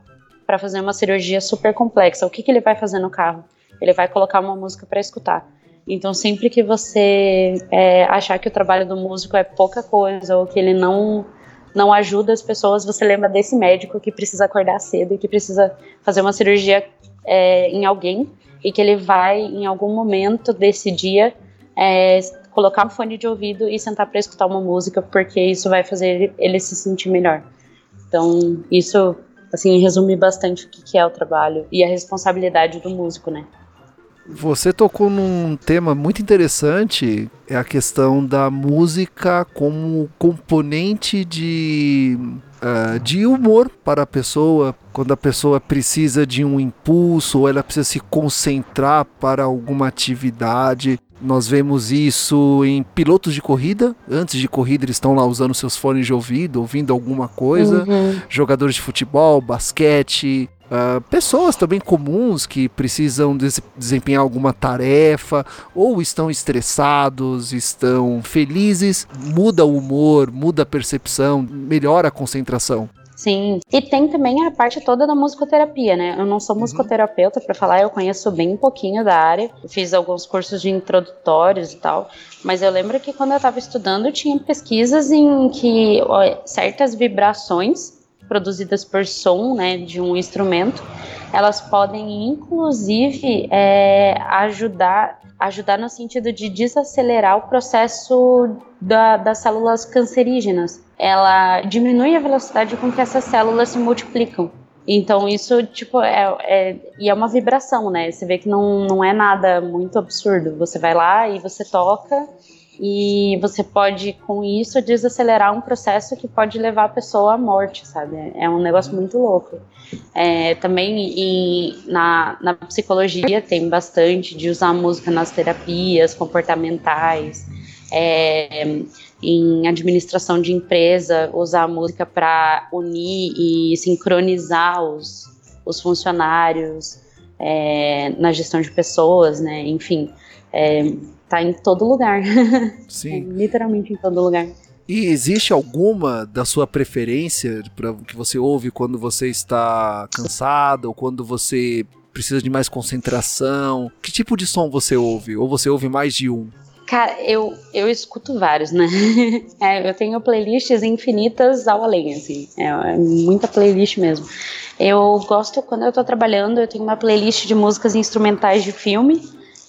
para fazer uma cirurgia super complexa. O que, que ele vai fazer no carro? Ele vai colocar uma música para escutar. Então, sempre que você é, achar que o trabalho do músico é pouca coisa ou que ele não não ajuda as pessoas, você lembra desse médico que precisa acordar cedo e que precisa fazer uma cirurgia é, em alguém e que ele vai, em algum momento desse dia, é, colocar um fone de ouvido e sentar para escutar uma música, porque isso vai fazer ele, se sentir melhor. Então, isso, assim, resume bastante o que é o trabalho e a responsabilidade do músico, né? Você tocou num tema muito interessante, é a questão da música como componente de, uh, de humor para a pessoa, quando a pessoa precisa de um impulso ou ela precisa se concentrar para alguma atividade. Nós vemos isso em pilotos de corrida. Antes de corrida, eles estão lá usando seus fones de ouvido, ouvindo alguma coisa. Uhum. Jogadores de futebol, basquete, Uh, pessoas também comuns que precisam des desempenhar alguma tarefa ou estão estressados, estão felizes, muda o humor, muda a percepção, melhora a concentração. Sim, e tem também a parte toda da musicoterapia, né? Eu não sou uhum. musicoterapeuta para falar, eu conheço bem um pouquinho da área, fiz alguns cursos de introdutórios e tal, mas eu lembro que quando eu estava estudando tinha pesquisas em que ó, certas vibrações produzidas por som né, de um instrumento, elas podem inclusive é, ajudar, ajudar no sentido de desacelerar o processo da, das células cancerígenas. Ela diminui a velocidade com que essas células se multiplicam. Então isso tipo é, é, e é uma vibração, né? Você vê que não, não é nada muito absurdo. Você vai lá e você toca e você pode, com isso, desacelerar um processo que pode levar a pessoa à morte, sabe? É um negócio muito louco. É, também em, na, na psicologia tem bastante de usar música nas terapias comportamentais. É, em administração de empresa, usar a música para unir e sincronizar os, os funcionários é, na gestão de pessoas, né? Enfim, é, tá em todo lugar. Sim. É, literalmente em todo lugar. E existe alguma da sua preferência para que você ouve quando você está cansado ou quando você precisa de mais concentração? Que tipo de som você ouve? Ou você ouve mais de um? Cara, eu, eu escuto vários, né? É, eu tenho playlists infinitas ao além, assim. É, é, muita playlist mesmo. Eu gosto, quando eu tô trabalhando, eu tenho uma playlist de músicas instrumentais de filme.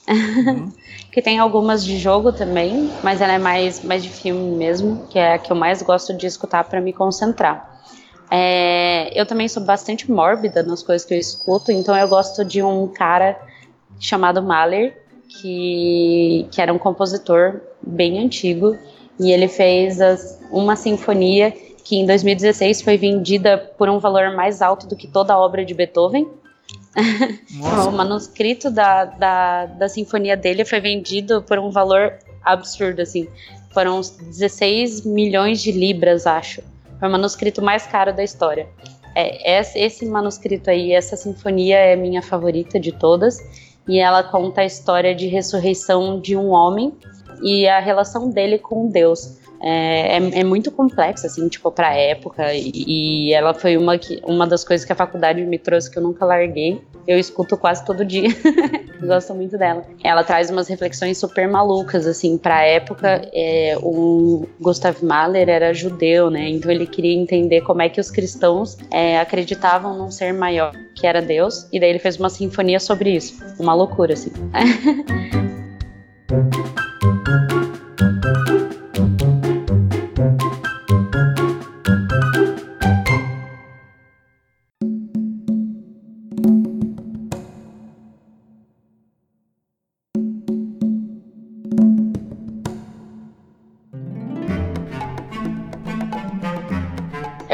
Uhum. que tem algumas de jogo também, mas ela é mais, mais de filme mesmo, que é a que eu mais gosto de escutar para me concentrar. É, eu também sou bastante mórbida nas coisas que eu escuto, então eu gosto de um cara chamado Mahler, que, que era um compositor bem antigo, e ele fez as, uma sinfonia que em 2016 foi vendida por um valor mais alto do que toda a obra de Beethoven. o manuscrito da, da, da sinfonia dele foi vendido por um valor absurdo, assim. Foram 16 milhões de libras, acho. Foi o manuscrito mais caro da história. É, esse manuscrito aí, essa sinfonia é minha favorita de todas e ela conta a história de ressurreição de um homem e a relação dele com Deus. É, é, é muito complexa, assim, tipo, pra época, e, ela foi uma, que, uma das coisas que a faculdade me trouxe que eu nunca larguei. Eu escuto quase todo dia, gosto muito dela. Ela traz umas reflexões super malucas, assim, pra época, é, o Gustav Mahler era judeu, né, então ele queria entender como é que os cristãos é, acreditavam num ser maior, que era Deus, e daí ele fez uma sinfonia sobre isso. Uma loucura, assim.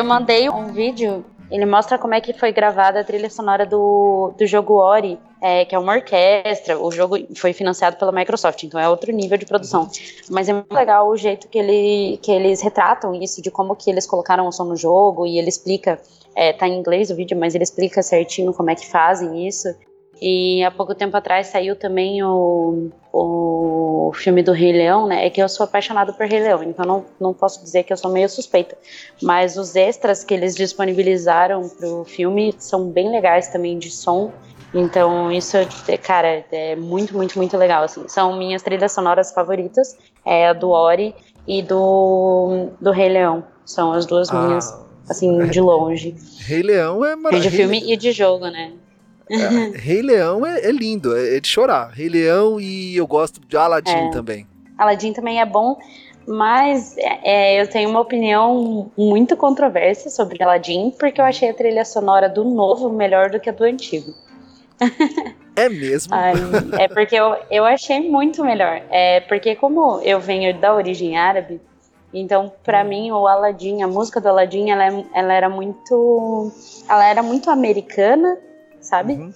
mandei um vídeo. Ele mostra como é que foi gravada a trilha sonora do, do jogo Ori, é, que é uma orquestra. O jogo foi financiado pela Microsoft, então é outro nível de produção. Mas é muito legal o jeito que, ele, que eles retratam isso, de como que eles colocaram o som no jogo, e ele explica, é, tá em inglês o vídeo, mas ele explica certinho como é que fazem isso. E há pouco tempo atrás saiu também o, o filme do Rei Leão, né? É que eu sou apaixonada por Rei Leão, então não, não posso dizer que eu sou meio suspeita. Mas os extras que eles disponibilizaram pro filme são bem legais também de som. Então isso, cara, é muito, muito, muito legal. Assim. São minhas trilhas sonoras favoritas, é a do Ori e do, do Rei Leão. São as duas ah, minhas, assim, de longe. Rei Leão é maravilhoso. De filme e de jogo, né? É, Rei Leão é, é lindo, é, é, de chorar. Rei Leão e eu gosto de Aladdin é. também. Aladdin também é bom, mas é, eu tenho uma opinião muito controversa sobre Aladdin, porque eu achei a trilha sonora do novo melhor do que a do antigo. É mesmo? Ai, é porque eu, eu achei muito melhor. É porque como eu venho da origem árabe, então para mim o Aladdin, a música do Aladdin, ela, ela era muito, ela era muito americana sabe? Uhum.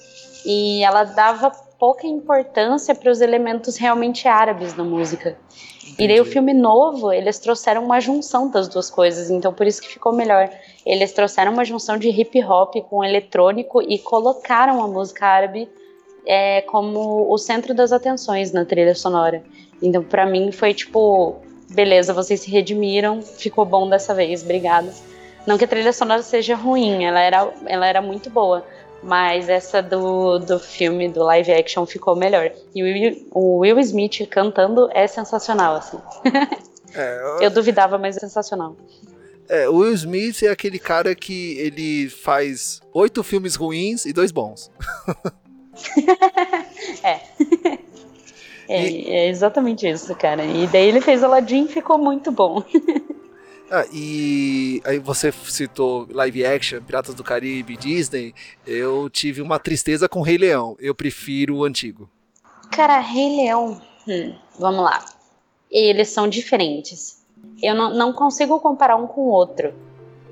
E ela dava pouca importância para os elementos realmente árabes da música. Entendi. E daí o filme novo, eles trouxeram uma junção das duas coisas, então por isso que ficou melhor. Eles trouxeram uma junção de hip hop com eletrônico e colocaram a música árabe é, como o centro das atenções na trilha sonora. Então para mim foi tipo, beleza, vocês se redimiram, ficou bom dessa vez, obrigada. Não que a trilha sonora seja ruim, ela era, ela era muito boa, mas essa do, do filme, do live action, ficou melhor. E o Will, o Will Smith cantando é sensacional, assim. É, eu... eu duvidava, mas é sensacional. É, o Will Smith é aquele cara que ele faz oito filmes ruins e dois bons. é. É, e... é exatamente isso, cara. E daí ele fez Aladdin e ficou muito bom. Ah, e aí você citou live action, Piratas do Caribe, Disney. Eu tive uma tristeza com Rei Leão. Eu prefiro o antigo. Cara, Rei Leão. Hum, vamos lá. Eles são diferentes. Eu não, não consigo comparar um com o outro,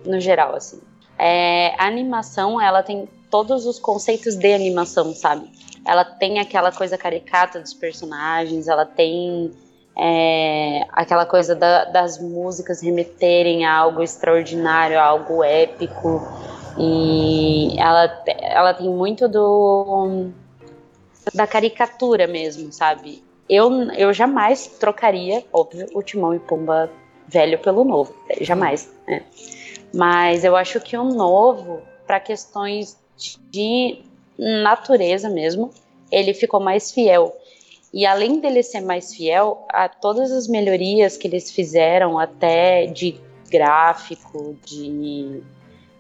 no geral, assim. É, a animação, ela tem todos os conceitos de animação, sabe? Ela tem aquela coisa caricata dos personagens, ela tem é, aquela coisa da, das músicas remeterem a algo extraordinário, a algo épico. E ela, ela tem muito do da caricatura mesmo, sabe? eu, eu jamais trocaria, óbvio, o Timão e Pumba velho pelo novo. Jamais. Né? Mas eu acho que o novo, para questões de natureza mesmo, ele ficou mais fiel. E além dele ser mais fiel, a todas as melhorias que eles fizeram, até de gráfico, de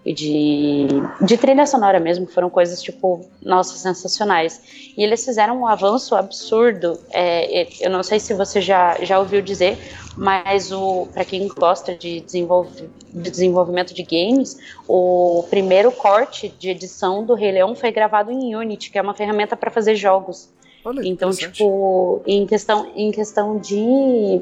de, de trilha sonora mesmo, foram coisas tipo, nossa, sensacionais. E eles fizeram um avanço absurdo. É, é eu não sei se você já, já ouviu dizer, mas para quem gosta de, de desenvolvimento de games, o primeiro corte de edição do Rei Leão foi gravado em Unity, que é uma ferramenta para fazer jogos. Olha, então, tipo, em questão, em questão de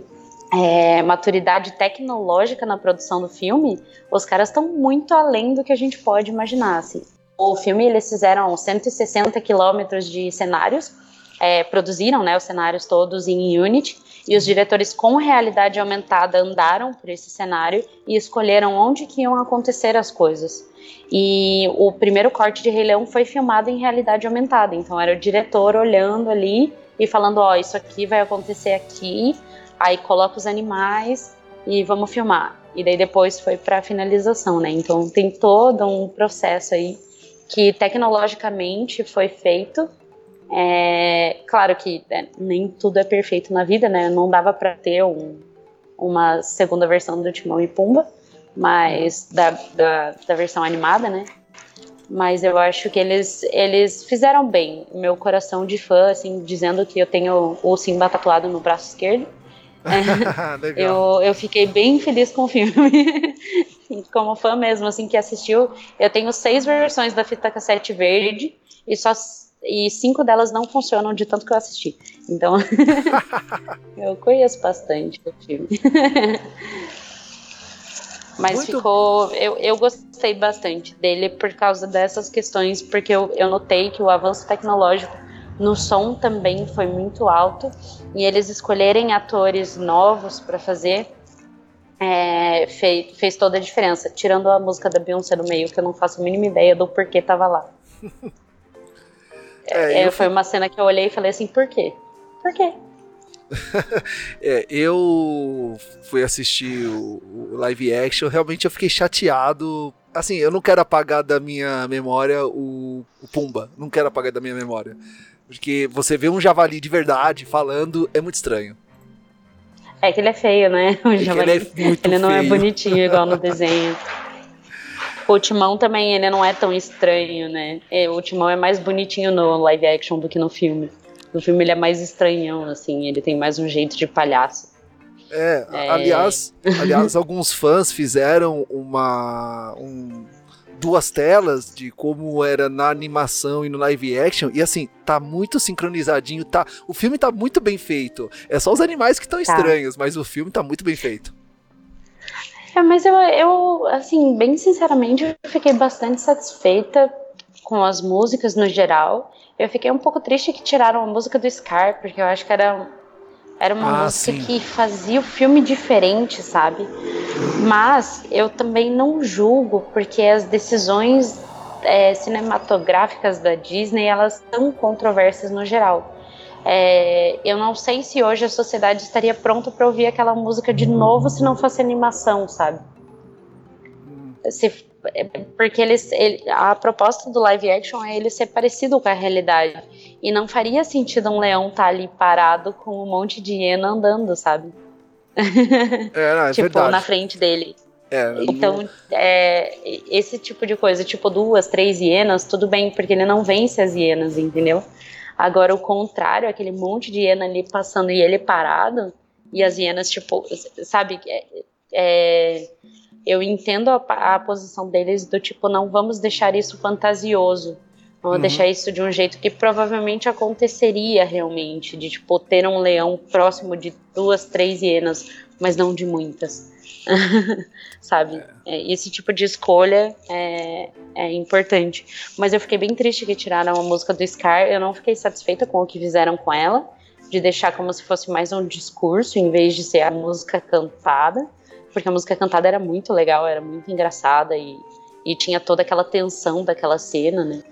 é, maturidade tecnológica na produção do filme, os caras estão muito além do que a gente pode imaginar. Assim. O filme eles fizeram 160 quilômetros de cenários, é, produziram né, os cenários todos em Unity, e os diretores com realidade aumentada andaram por esse cenário e escolheram onde que iam acontecer as coisas. E o primeiro corte de Rei Leão foi filmado em realidade aumentada, então era o diretor olhando ali e falando, ó, oh, isso aqui vai acontecer aqui, aí coloca os animais e vamos filmar. E daí depois foi para finalização, né? Então tem todo um processo aí que tecnologicamente foi feito. É, claro que é, nem tudo é perfeito na vida, né? Não dava para ter um, uma segunda versão do Timão e Pumba, mas da, da, da, versão animada, né? Mas eu acho que eles, eles fizeram bem. Meu coração de fã, assim, dizendo que eu tenho o Simba tatuado no braço esquerdo. eu, eu fiquei bem feliz com o filme. Como fã mesmo, assim, que assistiu. Eu tenho seis versões da fita cassete verde e só e cinco delas não funcionam de tanto que eu assisti. Então, eu conheço bastante o filme. Mas Muito... ficou. Eu, eu gostei bastante dele por causa dessas questões, porque eu, eu notei que o avanço tecnológico no som também foi muito alto e eles escolherem atores novos para fazer é, fez, fez toda a diferença. Tirando a música da Beyoncé no meio, que eu não faço a mínima ideia do porquê tava lá. é, é, foi uma cena que eu olhei e falei assim, por quê? Por quê? é, eu fui assistir o, o, live action, realmente eu fiquei chateado. Assim, eu não quero apagar da minha memória o, o Pumba, não quero apagar da minha memória. Porque você vê um javali de verdade falando é muito estranho. É que ele é feio, né? O é javali. Ele, é ele não é bonitinho igual no desenho. O Timão também, ele não é tão estranho, né? É, o Timão é mais bonitinho no live action do que no filme. No filme ele é mais estranhão, assim, ele tem mais um jeito de palhaço. É, é... aliás, aliás, alguns fãs fizeram uma um duas telas de como era na animação e no live action. E assim, tá muito sincronizadinho, tá. O filme tá muito bem feito. É só os animais que estão tá. estranhos, mas o filme tá muito bem feito. É, mas eu, eu, assim, bem sinceramente, eu fiquei bastante satisfeita com as músicas no geral. Eu fiquei um pouco triste que tiraram a música do Scar, porque eu acho que era era uma ah, música sim. que fazia o filme diferente, sabe? Mas eu também não julgo, porque as decisões é, cinematográficas da Disney elas são controversas no geral. É, eu não sei se hoje a sociedade estaria pronta para ouvir aquela música de novo se não fosse animação, sabe? Se é, porque eles, ele, a proposta do live action é ele ser parecido com a realidade. E não faria sentido um leão estar tá ali parado com um monte de hiena andando, sabe? É, não, é tipo, verdade. na frente dele. É, então, é, esse tipo de coisa, tipo duas, três hienas, tudo bem, porque ele não vence as hienas, entendeu? Agora, o contrário, aquele monte de hiena ali passando e ele parado, e as hienas, tipo, sabe, é, é eu entendo a, a, posição deles do tipo, não vamos deixar isso fantasioso. Vamos uhum. deixar isso de um jeito que provavelmente aconteceria realmente, de tipo ter um leão próximo de duas, três hienas, mas não de muitas. Sabe? É. Esse tipo de escolha é, é importante. Mas eu fiquei bem triste que tiraram a música do Scar. Eu não fiquei satisfeita com o que fizeram com ela, de deixar como se fosse mais um discurso em vez de ser a música cantada porque a música cantada era muito legal, era muito engraçada e, e tinha toda aquela tensão daquela cena, né?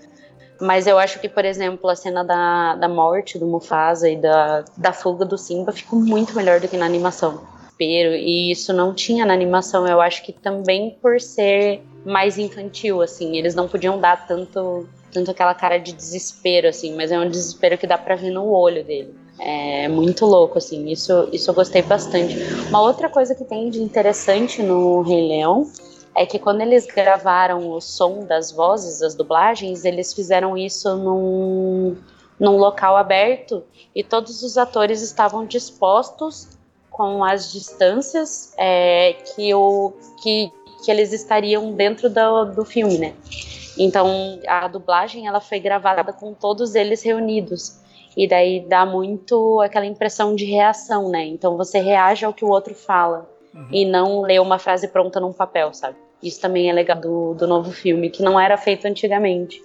Mas eu acho que, por exemplo, a cena da, da morte do Mufasa e da, da fuga do Simba ficou muito melhor do que na animação. E isso não tinha na animação, eu acho que também por ser mais infantil, assim, eles não podiam dar tanto, tanto aquela cara de desespero, assim, mas é um desespero que dá pra ver no olho dele. É muito louco, assim, isso, isso eu gostei bastante. Uma outra coisa que tem de interessante no Rei Leão é que quando eles gravaram o som das vozes, das dublagens, eles fizeram isso num, num local aberto e todos os atores estavam dispostos com as distâncias é, que, o, que, que eles estariam dentro do, do filme, né? Então a dublagem ela foi gravada com todos eles reunidos e daí dá muito aquela impressão de reação, né? Então você reage ao que o outro fala uhum. e não lê uma frase pronta num papel, sabe? Isso também é legal do, do novo filme, que não era feito antigamente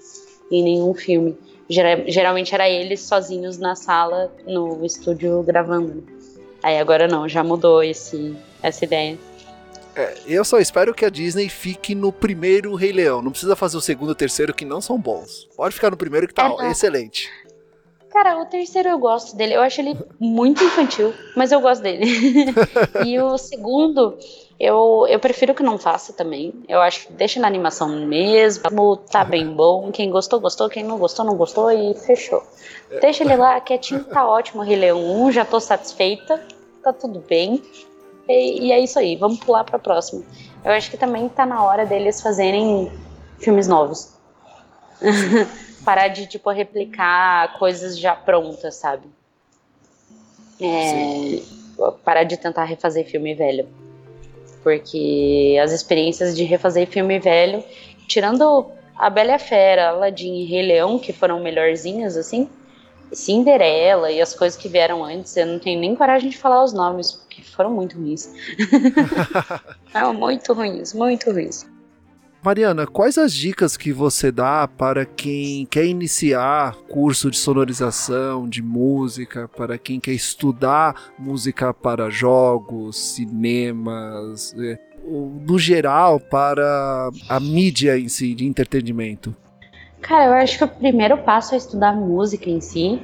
em nenhum filme. geralmente era eles sozinhos na sala, no estúdio gravando. Aí agora não, já mudou esse, essa ideia. É, eu só espero que a Disney fique no primeiro Rei Leão. Não precisa fazer o segundo e o terceiro, que não são bons. Pode ficar no primeiro, que tá é, excelente. Cara, o terceiro eu gosto dele. Eu acho ele muito infantil, mas eu gosto dele. e o segundo, eu, eu prefiro que não faça também. Eu acho que deixa na animação mesmo, tá bem bom. Quem gostou, gostou. Quem não gostou, não gostou e fechou. Deixa ele lá, quietinho, tá ótimo. Rei Leão 1, já tô satisfeita. Tá tudo bem. E, e é isso aí, vamos pular pra próxima. Eu acho que também tá na hora deles fazerem filmes novos. Parar de, tipo, replicar coisas já prontas, sabe? É, parar de tentar refazer filme velho porque as experiências de refazer filme velho, tirando a Bela e a Fera, Aladdin e Rei Leão, que foram melhorzinhas, assim, Cinderela e as coisas que vieram antes, eu não tenho nem coragem de falar os nomes, porque foram muito ruins. foram muito ruins, muito ruins. Mariana, quais as dicas que você dá para quem quer iniciar curso de sonorização, de música, para quem quer estudar música para jogos, cinemas, é, no geral, para a mídia em si, de entretenimento? Cara, eu acho que o primeiro passo é estudar música em si.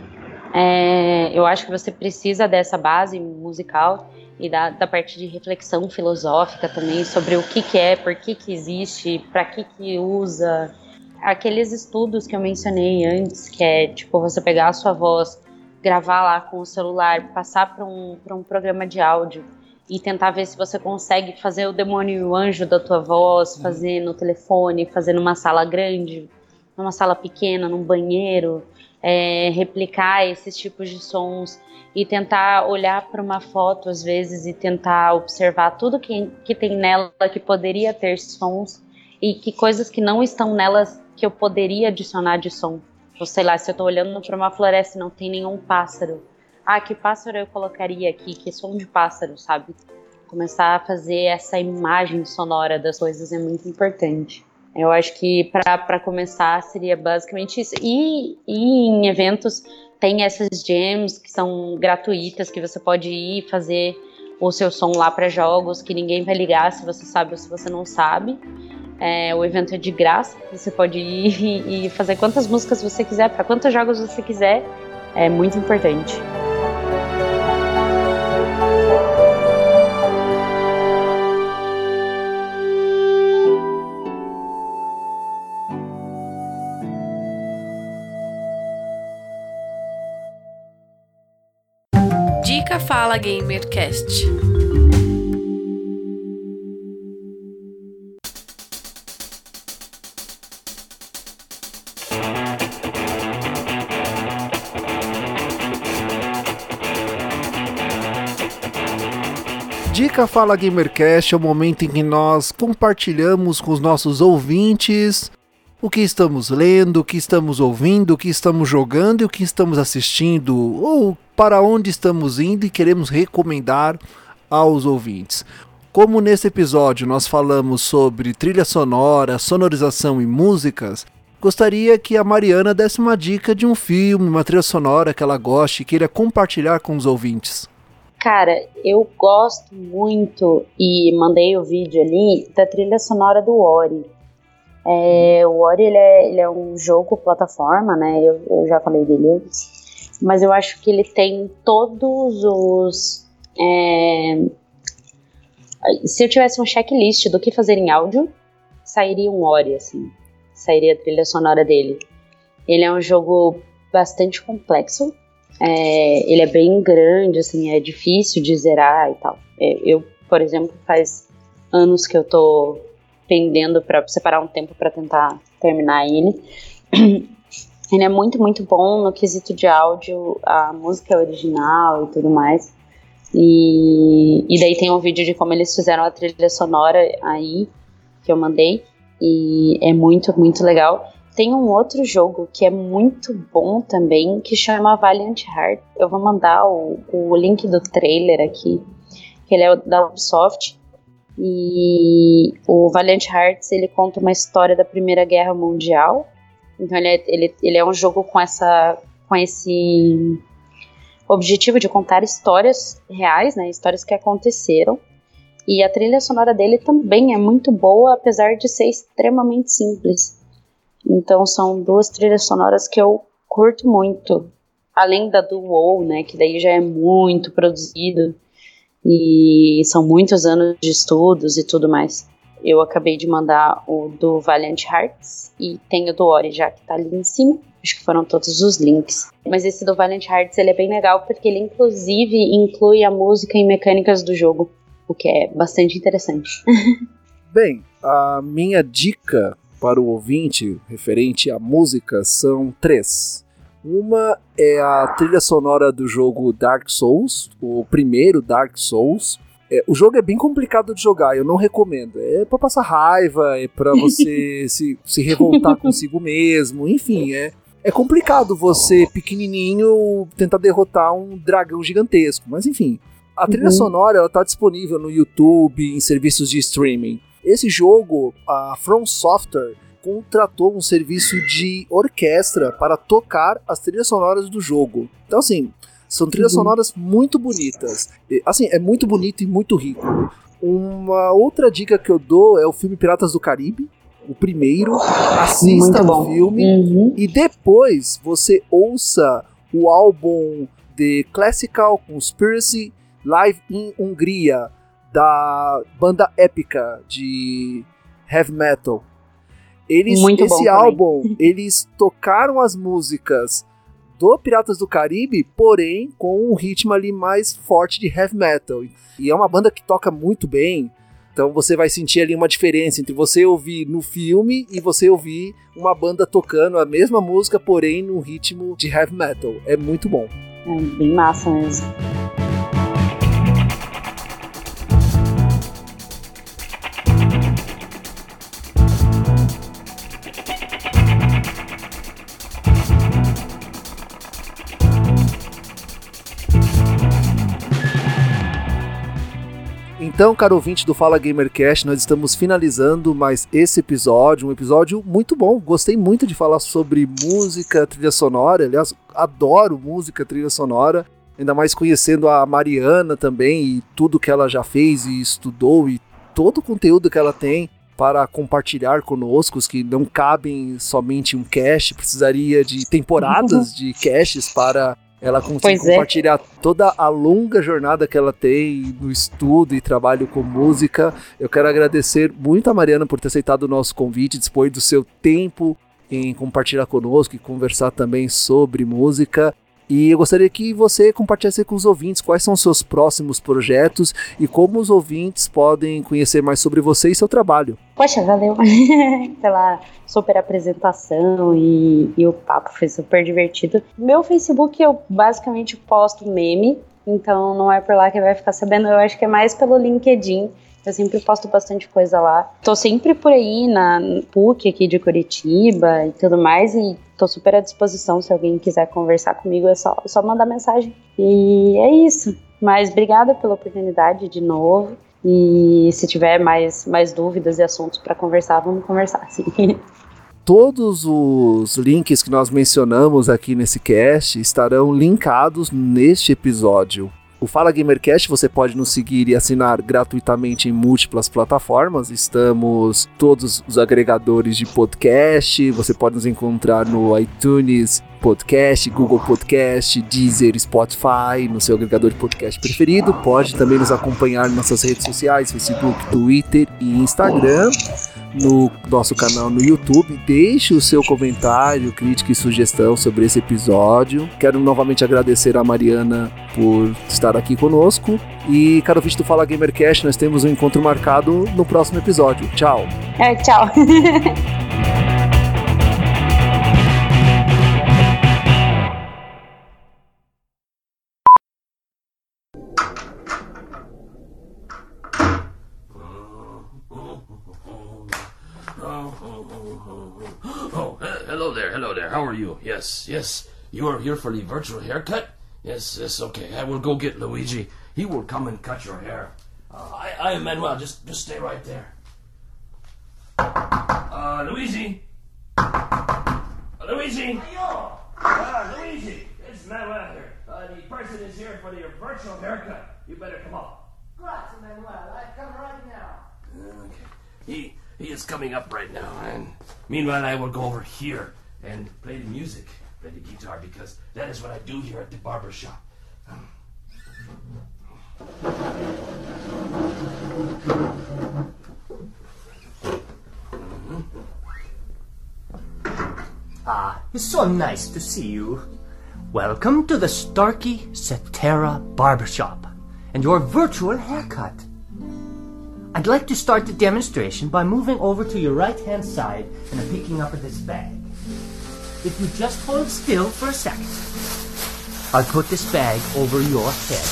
É, eu acho que você precisa dessa base musical e da, da parte de reflexão filosófica também sobre o que, que é, por que, que existe, para que, que usa. Aqueles estudos que eu mencionei antes, que é tipo você pegar a sua voz, gravar lá com o celular, passar para um, um programa de áudio e tentar ver se você consegue fazer o demônio e o anjo da tua voz, uhum. fazer no telefone, fazer numa sala grande, numa sala pequena, num banheiro, é, replicar esses tipos de sons e tentar olhar para uma foto às vezes e tentar observar tudo que, que tem nela que poderia ter sons e que coisas que não estão nelas que eu poderia adicionar de som. Ou sei lá, se eu estou olhando para uma floresta e não tem nenhum pássaro, ah, que pássaro eu colocaria aqui? Que som de pássaro, sabe? Começar a fazer essa imagem sonora das coisas é muito importante. Eu acho que para começar seria basicamente isso. E, e em eventos tem essas jams que são gratuitas, que você pode ir fazer o seu som lá para jogos, que ninguém vai ligar se você sabe ou se você não sabe. É, o evento é de graça, você pode ir e fazer quantas músicas você quiser, para quantos jogos você quiser. É muito importante. Fala Gamercast. Dica Fala Gamercast é o momento em que nós compartilhamos com os nossos ouvintes o que estamos lendo, o que estamos ouvindo, o que estamos jogando e o que estamos assistindo, ou para onde estamos indo e queremos recomendar aos ouvintes. Como nesse episódio nós falamos sobre trilha sonora, sonorização e músicas, gostaria que a Mariana desse uma dica de um filme, uma trilha sonora que ela goste e queira compartilhar com os ouvintes. Cara, eu gosto muito e mandei o vídeo ali da trilha sonora do Ori. É, o Ori ele é, ele é um jogo plataforma, né? Eu, eu já falei dele. Mas eu acho que ele tem todos os. É, se eu tivesse um checklist do que fazer em áudio, sairia um Ori, assim. Sairia a trilha sonora dele. Ele é um jogo bastante complexo. É, ele é bem grande, assim, é difícil de zerar e tal. É, eu, por exemplo, faz anos que eu tô pendendo para separar um tempo para tentar terminar ele. Ele é muito, muito bom no quesito de áudio, a música é original e tudo mais. E, e daí tem um vídeo de como eles fizeram a trilha sonora aí, que eu mandei. E é muito, muito legal. Tem um outro jogo que é muito bom também, que chama Valiant Heart. Eu vou mandar o, o link do trailer aqui, que ele é da Ubisoft. E o Valiant Hearts ele conta uma história da Primeira Guerra Mundial. Então ele é, ele, ele é um jogo com essa com esse objetivo de contar histórias reais, né, histórias que aconteceram. E a trilha sonora dele também é muito boa, apesar de ser extremamente simples. Então são duas trilhas sonoras que eu curto muito. Além da do WoW, né, que daí já é muito produzido e são muitos anos de estudos e tudo mais. Eu acabei de mandar o do Valiant Hearts e tem o do Ori já que tá ali em cima. Acho que foram todos os links. Mas esse do Valiant Hearts ele é bem legal porque ele inclusive inclui a música e mecânicas do jogo, o que é bastante interessante. Bem, a minha dica para o ouvinte referente à música são três. Uma é a trilha sonora do jogo Dark Souls, o primeiro Dark Souls. É, o jogo é bem complicado de jogar, eu não recomendo. É para passar raiva, é para você se, se revoltar consigo mesmo, enfim, é, é complicado você, pequenininho, tentar derrotar um dragão gigantesco. Mas enfim, a trilha uhum. sonora ela tá disponível no YouTube, em serviços de streaming. Esse jogo, a From Software, contratou um serviço de orquestra para tocar as trilhas sonoras do jogo. Então, assim, são trilhas uhum. sonoras muito bonitas. E, assim, é muito bonito e muito rico. Uma outra dica que eu dou é o filme Piratas do Caribe. O primeiro, assista o filme uhum. e depois você ouça o álbum The Classical Conspiracy Live in Hungria da banda épica de heavy metal. Eles, Muito esse álbum, eles tocaram as músicas do Piratas do Caribe, porém com um ritmo ali mais forte de heavy metal. E é uma banda que toca muito bem. Então você vai sentir ali uma diferença entre você ouvir no filme e você ouvir uma banda tocando a mesma música, porém num ritmo de heavy metal. É muito bom. É bem massa mesmo. Então, caro ouvinte do Fala Gamercast, nós estamos finalizando mais esse episódio, um episódio muito bom. Gostei muito de falar sobre música, trilha sonora. Aliás, adoro música, trilha sonora. Ainda mais conhecendo a Mariana também e tudo que ela já fez e estudou e todo o conteúdo que ela tem para compartilhar conosco, que não cabem somente um cast, precisaria de temporadas de caches para ela consegue é. compartilhar é. toda a longa jornada que ela tem no estudo e trabalho com música. Eu quero agradecer muito a Mariana por ter aceitado o nosso convite, dispor do seu tempo em compartilhar conosco e conversar também sobre música. E eu gostaria que você compartilhasse com os ouvintes quais são os seus próximos projetos e como os ouvintes podem conhecer mais sobre você e seu trabalho. Poxa, valeu pela super apresentação e, e o papo foi super divertido. Meu Facebook eu basicamente posto meme, então não é por lá que vai ficar sabendo, eu acho que é mais pelo LinkedIn. Eu sempre posto bastante coisa lá. Tô sempre por aí na PUC aqui de Curitiba e tudo mais. E tô super à disposição se alguém quiser conversar comigo, é só, só mandar mensagem. E é isso. Mas obrigada pela oportunidade de novo. E se tiver mais, mais dúvidas e assuntos para conversar, vamos conversar, sim. Todos os links que nós mencionamos aqui nesse cast estarão linkados neste episódio. O Fala Gamercast você pode nos seguir e assinar gratuitamente em múltiplas plataformas. Estamos todos os agregadores de podcast. Você pode nos encontrar no iTunes Podcast, Google Podcast, Deezer, Spotify, no seu agregador de podcast preferido. Pode também nos acompanhar nas nossas redes sociais, Facebook, Twitter e Instagram no nosso canal no YouTube. Deixe o seu comentário, crítica e sugestão sobre esse episódio. Quero novamente agradecer a Mariana por estar aqui conosco. E, caro do Fala Gamercast, nós temos um encontro marcado no próximo episódio. Tchau. É, tchau. there. How are you? Yes, yes. You are here for the virtual haircut? Yes, yes. Okay, I will go get Luigi. He will come and cut your hair. Uh, I, I am Manuel. Just, just stay right there. Uh, Luigi. Uh, Luigi. Uh, Luigi. It's Manuel here. Uh, the person is here for the virtual haircut. You better come up. Grazie, Manuel. I come right now. Okay. He he is coming up right now, and meanwhile I will go over here and play the music, play the guitar, because that is what I do here at the barber shop. Ah, it's so nice to see you. Welcome to the Starkey Cetera Barbershop and your virtual haircut. I'd like to start the demonstration by moving over to your right hand side and picking up this bag. If you just hold still for a second, I'll put this bag over your head.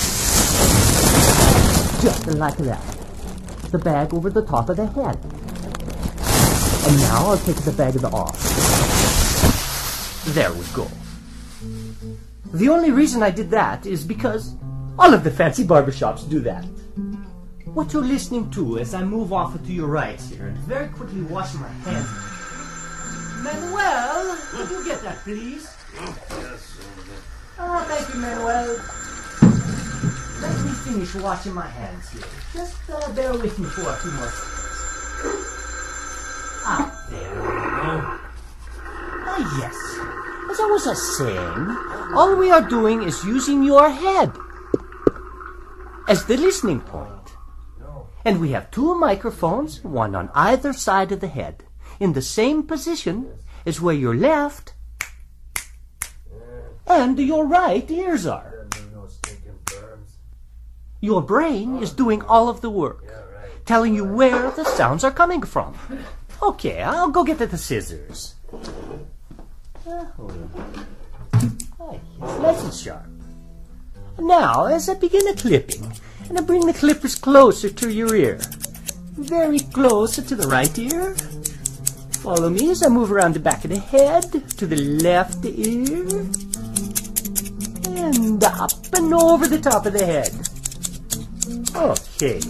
Just like that. The bag over the top of the head. And now I'll take the bag off. There we go. The only reason I did that is because all of the fancy barbershops do that. What you're listening to as I move off to your right here and very quickly wash my hands. Manuel, could you get that, please? Yes. Oh, thank you, Manuel. Let me finish washing my hands here. Just uh, bear with me for a few more seconds. Ah, there we go. Ah, yes. As I was uh, saying, all we are doing is using your head as the listening point. And we have two microphones, one on either side of the head, in the same position as where your left and your right ears are. Your brain is doing all of the work, telling you where the sounds are coming from. Okay, I'll go get the scissors. Ah, nice and sharp. Now, as I begin the clipping, and I bring the clippers closer to your ear, very close to the right ear. Follow me as I move around the back of the head to the left ear, and up and over the top of the head. Okay.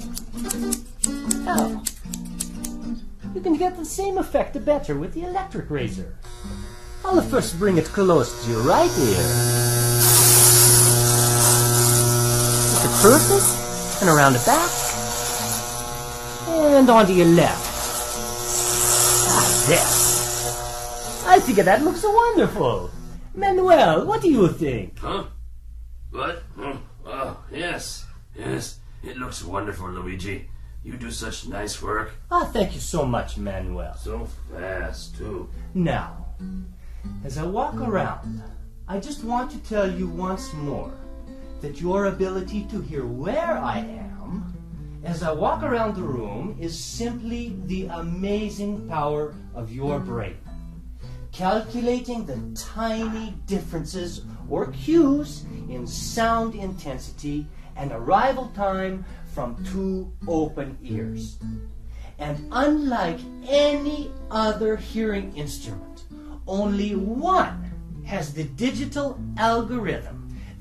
Now, you can get the same effect better with the electric razor. I'll first bring it close to your right ear. With the surface, and around the back, and onto your left. There. I think that looks wonderful. Manuel, what do you think? Huh? What? Oh, oh, yes, yes. It looks wonderful, Luigi. You do such nice work. Ah, thank you so much, Manuel. So fast, too. Now, as I walk around, I just want to tell you once more that your ability to hear where I am as I walk around the room is simply the amazing power of your brain. Calculating the tiny differences or cues in sound intensity and arrival time from two open ears. And unlike any other hearing instrument, only one has the digital algorithm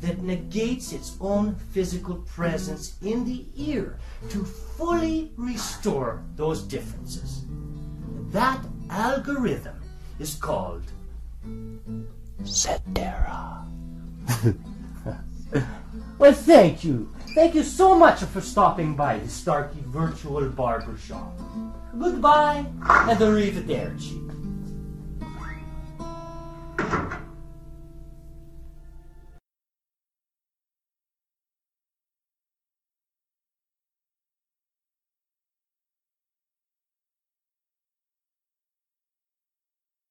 that negates its own physical presence in the ear to fully restore those differences. That algorithm is called Cetera. well, thank you. Thank you so much for stopping by the Starkey Virtual Barber Shop. Goodbye and arrivederci.